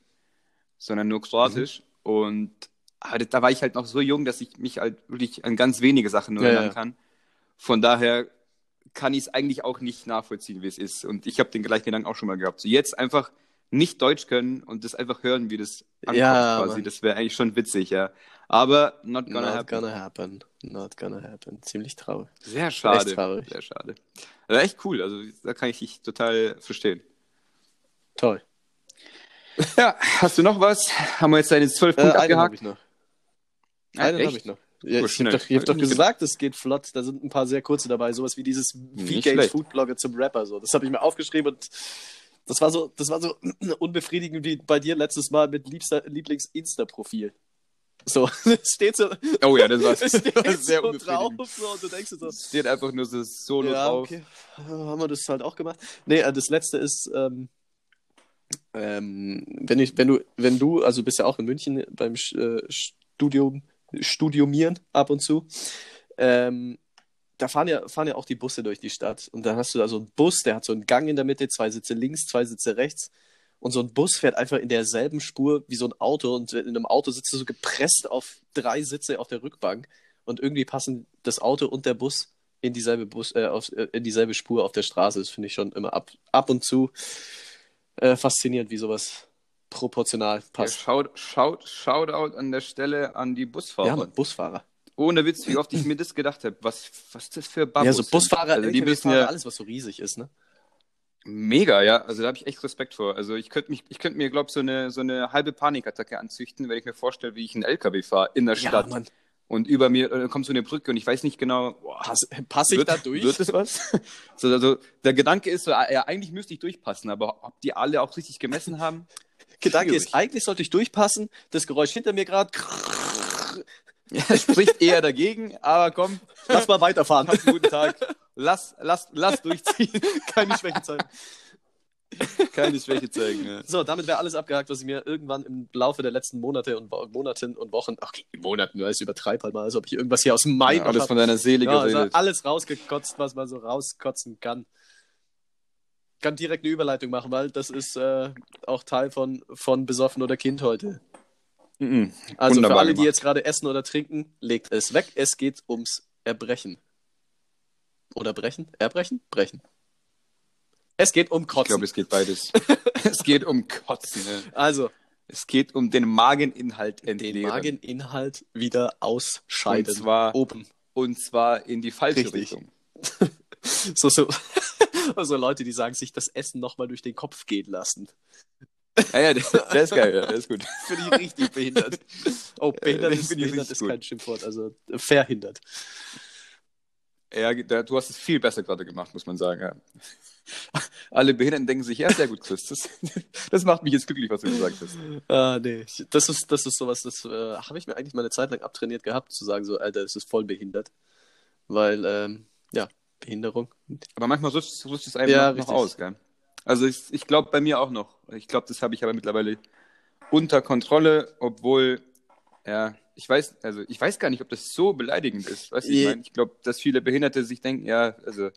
A: sondern nur Kroatisch. Und ah, das- da war ich halt noch so jung, dass ich mich halt wirklich an ganz wenige Sachen nur
B: Ja,
A: erinnern
B: ja.
A: Von daher kann ich es eigentlich auch nicht nachvollziehen, wie es ist. Und ich habe den gleichen Gedanken auch schon mal gehabt. So jetzt einfach nicht Deutsch können und das einfach hören, wie das ankommt
B: Ja,
A: quasi. Das wäre eigentlich schon witzig, ja. Aber not gonna
B: Not
A: happen.
B: gonna happen. Not gonna happen. Ziemlich traurig.
A: Sehr schade.
B: Echt traurig.
A: Sehr schade. Aber echt cool. Also da kann ich dich total verstehen.
B: Toll.
A: Ja, hast du noch was? Haben wir jetzt deine zwölf
B: Äh,
A: Punkte
B: einen habe
A: abgehakt?
B: ich noch.
A: Ah,
B: Einen habe ich noch. Ja, ich habe
A: schnell.
B: doch, ich hab doch gesagt, es geht flott. Da sind ein paar sehr kurze dabei. Sowas wie dieses V-Games
A: schlecht.
B: Foodblogger zum Rapper. So. Das habe ich mir aufgeschrieben und das war so, das war so *clears throat* unbefriedigend wie bei dir letztes Mal mit Lieblings-Insta-Profil. So, *laughs* es steht so,
A: Oh ja, das war, *laughs* das war *laughs* sehr
B: so drauf so, und du denkst so,
A: Steht einfach nur so Solo
B: ja,
A: drauf.
B: okay, haben wir das halt auch gemacht. Nee, äh, das letzte ist, ähm, ähm, wenn, ich, wenn, du, wenn du, also bist ja auch in München beim äh, Studium, Studiumieren ab und zu, ähm, da fahren ja, fahren ja auch die Busse durch die Stadt. Und dann hast du da so einen Bus, der hat so einen Gang in der Mitte, zwei Sitze links, zwei Sitze rechts. Und so ein Bus fährt einfach in derselben Spur wie so ein Auto. Und in einem Auto sitzt du so gepresst auf drei Sitze auf der Rückbank. Und irgendwie passen das Auto und der Bus in dieselbe, Bus, äh, auf, äh, in dieselbe Spur auf der Straße. Das finde ich schon immer ab, ab und zu äh, faszinierend, wie sowas proportional
A: Ja,
B: passt.
A: schaut, schaut, Shoutout an der Stelle an die Busfahrer.
B: Ja, Mann, Busfahrer.
A: Ohne Witz, wie oft ich mir das gedacht habe. Was, was ist das für Babos?
B: ja, so? Busfahrer,
A: Also die
B: LKW-Fahrer,
A: ja
B: alles, was so riesig ist, ne?
A: mega, ja. Also da habe ich echt Respekt vor. Also ich könnte mich, ich könnte mir, glaube so eine so eine halbe Panikattacke anzüchten, wenn ich mir vorstelle, wie ich einen LKW fahre in der Stadt.
B: Mann.
A: Und über mir äh, kommt so eine Brücke und ich weiß nicht genau, boah,
B: Pass, pass ich
A: wird,
B: da durch?
A: Wird es was? *laughs* so, also, der Gedanke ist so, ja, eigentlich müsste ich durchpassen, aber ob die alle auch richtig gemessen haben?
B: Gedanke
A: Schwierig.
B: ist, eigentlich sollte ich durchpassen. Das Geräusch hinter mir gerade.
A: Ja, spricht eher dagegen, aber komm,
B: Lass mal weiterfahren.
A: hab einen guten Tag. Lass, lass, lass durchziehen. *laughs*
B: Keine Schwäche zeigen.
A: Keine Schwäche zeigen. Ja.
B: So, damit wäre alles abgehakt, was ich mir irgendwann im Laufe der letzten Monate und Monaten und Wochen, ach, Monaten, weiß übertreib halt mal, als ob ich irgendwas hier aus dem Mai
A: Ja, alles
B: noch
A: von deiner Seele
B: Ja, also
A: geredet.
B: alles rausgekotzt, was man so rauskotzen kann. Kann direkt eine Überleitung machen, weil das ist äh, auch Teil von, von Besoffen oder Kind heute.
A: Mhm.
B: Also
A: Wunderbar
B: für alle, die
A: gemacht.
B: jetzt gerade essen oder trinken, legt es weg. Es geht ums Erbrechen. Oder brechen? Erbrechen? Brechen. Es geht um
A: Ich
B: Kotzen.
A: glaube, es geht beides. *laughs* es geht um Kotzen. Ja.
B: also,
A: Es geht um den Mageninhalt
B: den
A: entleeren.
B: Mageninhalt wieder ausscheiden.
A: Und zwar-
B: oben.
A: Und zwar in die falsche
B: Richtig.
A: Richtung. *laughs*
B: So, so, so Leute, die sagen, sich das Essen nochmal durch den Kopf gehen lassen.
A: Ja, ja, der, der ist geil, ja, der ist gut. *laughs*
B: Finde ich richtig behindert. Oh, behindert,
A: den
B: ist, behindert ist kein Schimpfwort, also äh, verhindert.
A: Ja, du hast es viel besser gerade gemacht, muss man sagen. Ja. *laughs* Alle Behinderten denken sich, ja, sehr gut, Chris. Das, *laughs* das macht mich jetzt glücklich, was du gesagt hast.
B: Ah, nee. Das ist, das ist sowas, das äh, habe ich mir eigentlich mal eine Zeit lang abtrainiert gehabt, zu sagen, so, Alter, das ist voll behindert. Weil, ähm, ja, Behinderung.
A: Aber manchmal rutscht, es einem
B: Ja,
A: noch,
B: richtig.
A: aus, gell? Also ich, ich glaube bei mir auch noch. Ich glaube, das habe ich aber mittlerweile unter Kontrolle, obwohl, ja, ich weiß, also ich weiß gar nicht, ob das so beleidigend ist. Weißt du, ich meine, ich glaube, dass viele Behinderte sich denken, ja, also ist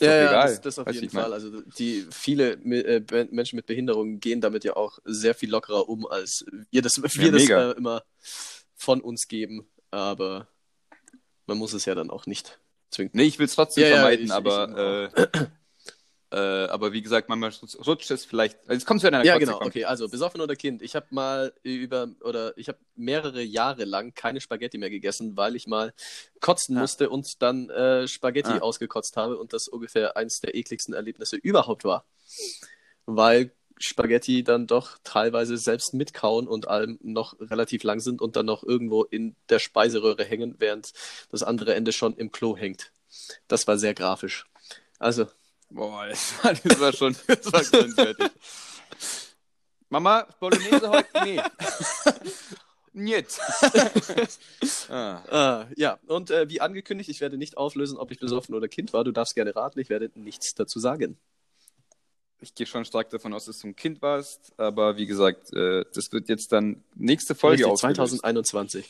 B: Ja, ja,
A: egal.
B: das, das auf jeden
A: mein?
B: Fall. Also die viele äh, Menschen mit Behinderungen gehen damit ja auch sehr viel lockerer um, als wir das, wir das
A: mega.
B: äh, immer von uns geben. Aber man muss es ja dann auch nicht zwingt.
A: Nee, ich will es trotzdem
B: Ja, ja,
A: vermeiden,
B: ich-
A: aber, äh, äh, aber wie gesagt, manchmal rutscht es vielleicht. Also es kommt zu einer
B: Ja,
A: Kotze,
B: genau. Okay, also besoffen oder Kind. Ich habe mal über oder ich habe mehrere Jahre lang keine Spaghetti mehr gegessen, weil ich mal kotzen
A: Ah.
B: musste und dann äh, Spaghetti
A: Ah.
B: ausgekotzt habe und das ungefähr eines der ekligsten Erlebnisse überhaupt war. Weil Spaghetti dann doch teilweise selbst mit Kauen und allem noch relativ lang sind und dann noch irgendwo in der Speiseröhre hängen, während das andere Ende schon im Klo hängt. Das war sehr grafisch. Also,
A: Boah, das *laughs* war, das war schon das war grenzwertig. Mama, Bolognese heute? Nee. *laughs* Niet. *laughs* ah.
B: Ah, ja, und äh, wie angekündigt, ich werde nicht auflösen, ob ich besoffen oder Kind war. Du darfst gerne raten, ich werde nichts dazu sagen.
A: Ich gehe schon stark davon aus, dass du ein Kind warst, aber wie gesagt, äh, das wird jetzt dann nächste Folge
B: Richtig,
A: aufgelöst.
B: 2021.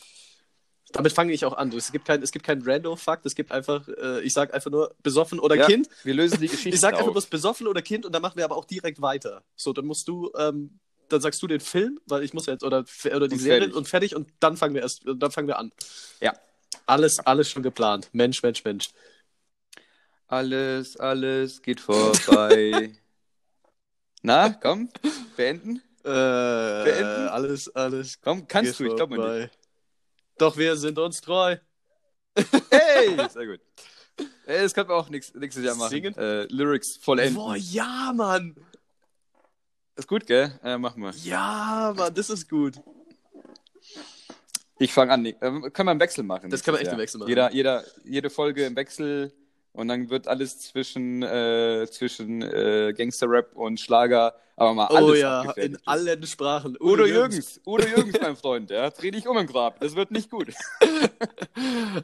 B: Damit fange ich auch an. Es gibt kein, es gibt kein Random-Fakt, es gibt einfach, äh, ich sage einfach nur besoffen oder
A: Ja,
B: Kind.
A: Wir lösen die Geschichte
B: Ich sage einfach bloß besoffen oder Kind und dann machen wir aber auch direkt weiter. So, dann musst du, ähm, dann sagst du den Film, weil ich muss jetzt, oder, oder die
A: Und
B: Serie
A: fertig.
B: und fertig und dann fangen wir erst, dann fangen wir an.
A: Ja.
B: Alles, alles schon geplant. Mensch, Mensch, Mensch.
A: Alles, alles geht vorbei. *laughs* Na, komm, beenden.
B: Äh,
A: Beenden?
B: alles, alles
A: Komm, kannst du, ich glaube mal
B: vorbei. Doch wir sind uns treu.
A: nicht. Hey, *laughs* sehr gut. Ey, das können wir auch nächstes, nächstes Jahr machen.
B: Singen?
A: Äh, Lyrics vollenden.
B: Boah, ja, Mann.
A: Ist gut, gell? Äh, machen wir.
B: Ja, Mann, das ist gut.
A: Ich fange an. Äh, können wir im Wechsel machen.
B: Das können wir echt im
A: Jahr.
B: Wechsel machen.
A: Jeder, jeder, jede Folge im Wechsel und dann wird alles zwischen, äh, zwischen äh, Gangster-Rap und Schlager, aber mal alles
B: oh ja,
A: abgefällt.
B: in allen Sprachen.
A: Udo Jürgens, Udo Jürgens, mein Freund, ja, dreh dich um im Grab, das wird nicht gut. *laughs*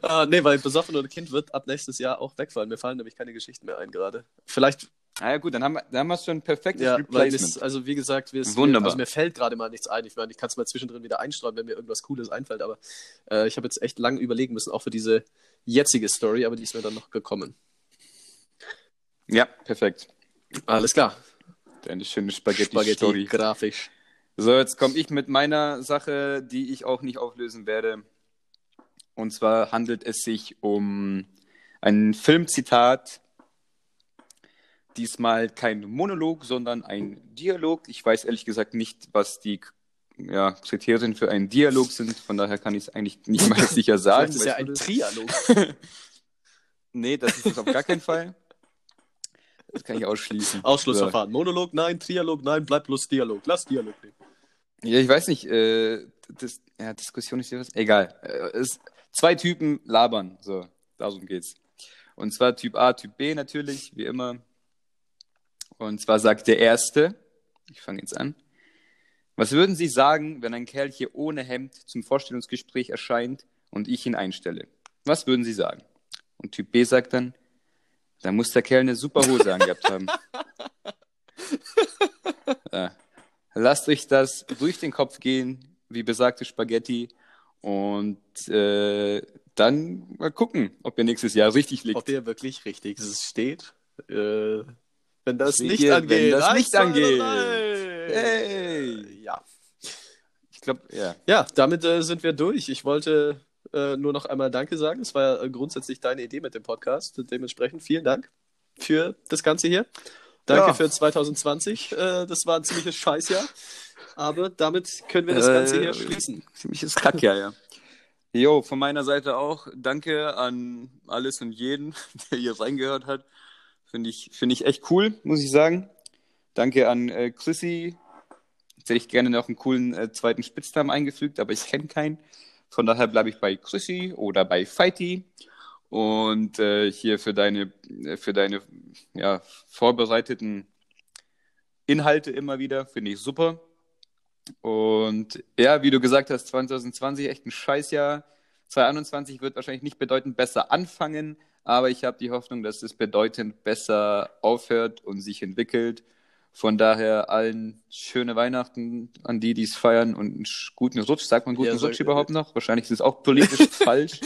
B: Ah, nee, weil besoffen oder Kind wird ab nächstes Jahr auch wegfallen. Mir fallen nämlich keine Geschichten mehr ein gerade. Vielleicht,
A: Na ja, gut, dann haben wir, dann haben wir schon ein perfektes
B: ja,
A: Replacement.
B: also wie gesagt, wir
A: Wunderbar.
B: also mir fällt gerade mal nichts ein. Ich meine, ich kann es mal zwischendrin wieder einstreuen, wenn mir irgendwas Cooles einfällt, aber äh, ich habe jetzt echt lange überlegen müssen, auch für diese jetzige Story, aber die ist mir dann noch gekommen.
A: Ja, perfekt.
B: Alles klar.
A: Eine schöne Spaghetti-Story.
B: Spaghetti, grafisch.
A: So, jetzt komme ich mit meiner Sache, die ich auch nicht auflösen werde. Und zwar handelt es sich um ein Filmzitat. Diesmal kein Monolog, sondern ein Dialog. Ich weiß ehrlich gesagt nicht, was die ja, Kriterien für einen Dialog sind. Von daher kann ich es eigentlich nicht mal *laughs* sicher sagen.
B: Vielleicht ist ja ein
A: das?
B: Trialog. *laughs*
A: Nee, das ist es auf gar keinen Fall. Das kann ich ausschließen.
B: Ausschlussverfahren. Monolog, nein. Trialog, nein. Bleibt bloß Dialog. Lass Dialog nehmen.
A: Ja, ich weiß nicht, äh, das, ja, Diskussion ist ja was. Egal. Äh, es, zwei Typen labern, so, darum geht's. Und zwar Typ A, Typ B natürlich, wie immer. Und zwar sagt der Erste, ich fange jetzt an, was würden Sie sagen, wenn ein Kerl hier ohne Hemd zum Vorstellungsgespräch erscheint und ich ihn einstelle? Was würden Sie sagen? Und Typ B sagt dann, da muss der Kerl eine super Hose angehabt haben. *laughs* Ja. Lasst euch das durch den Kopf gehen, wie besagte Spaghetti. Und äh, dann mal gucken, ob ihr nächstes Jahr richtig liegt.
B: Ob ihr wirklich richtig steht. Äh, wenn das nicht angeht.
A: wenn das
B: Eins,
A: nicht angeht.
B: drei.
A: Hey!
B: Ja.
A: Ich glaube, ja.
B: Ja, damit äh, sind wir durch. Ich wollte äh, nur noch einmal Danke sagen. Es war ja äh, grundsätzlich deine Idee mit dem Podcast. Dementsprechend vielen Dank für das Ganze hier. Danke
A: Ja.
B: für 2020. Äh, das war ein ziemliches Scheißjahr. Aber damit können wir das Ganze
A: Äh,
B: hier schließen.
A: Ziemliches Kack, ja, ja. Jo, von meiner Seite auch danke an alles und jeden, *laughs* der hier reingehört hat. Finde ich, finde ich echt cool, muss ich sagen. Danke an äh, Chrissy. Jetzt hätte ich gerne noch einen coolen äh, zweiten Spitznamen eingefügt, aber ich kenne keinen. Von daher bleibe ich bei Chrissy oder bei Fighty. Und äh, hier für deine, äh, für deine ja, vorbereiteten Inhalte immer wieder, finde ich super. Und ja, wie du gesagt hast, 2020 echt ein Scheißjahr. 2021 wird wahrscheinlich nicht bedeutend besser anfangen, aber ich habe die Hoffnung, dass es bedeutend besser aufhört und sich entwickelt. Von daher allen schöne Weihnachten an die, die es feiern und einen guten Rutsch. Sagt man guten
B: Ja,
A: Rutsch überhaupt noch? Wahrscheinlich ist es auch politisch *laughs* falsch,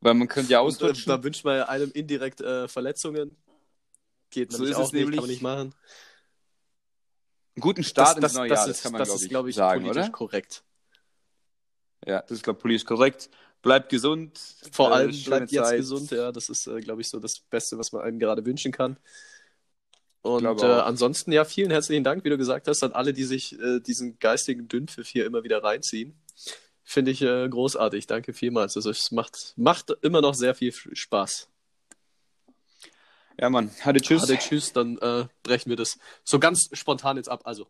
A: weil man könnte ja
B: äh,
A: ausrutschen.
B: da wünscht man ja einem indirekt äh, Verletzungen. Geht
A: So ist es
B: auch nicht,
A: nämlich.
B: kann man nicht machen.
A: Einen guten Start
B: das,
A: ins neue Jahr, das
B: ist,
A: kann man,
B: das
A: glaube
B: ist,
A: ich,
B: glaube ich,
A: sagen,
B: politisch
A: oder?
B: korrekt.
A: Ja, das ist, glaube ich, politisch korrekt. Bleibt gesund.
B: Vor
A: äh,
B: allem bleibt jetzt
A: Zeit.
B: gesund, ja. Das ist, äh, glaube ich, so das Beste, was man einem gerade wünschen kann. Und äh, ansonsten, ja, vielen herzlichen Dank, wie du gesagt hast, an alle, die sich äh, diesen geistigen Dünnpfiff hier immer wieder reinziehen. Finde ich äh, großartig. Danke vielmals. Also es macht, macht immer noch sehr viel Spaß.
A: Ja, Mann. Hatte tschüss.
B: Ade, tschüss, dann brechen wir das so ganz spontan jetzt ab. Also,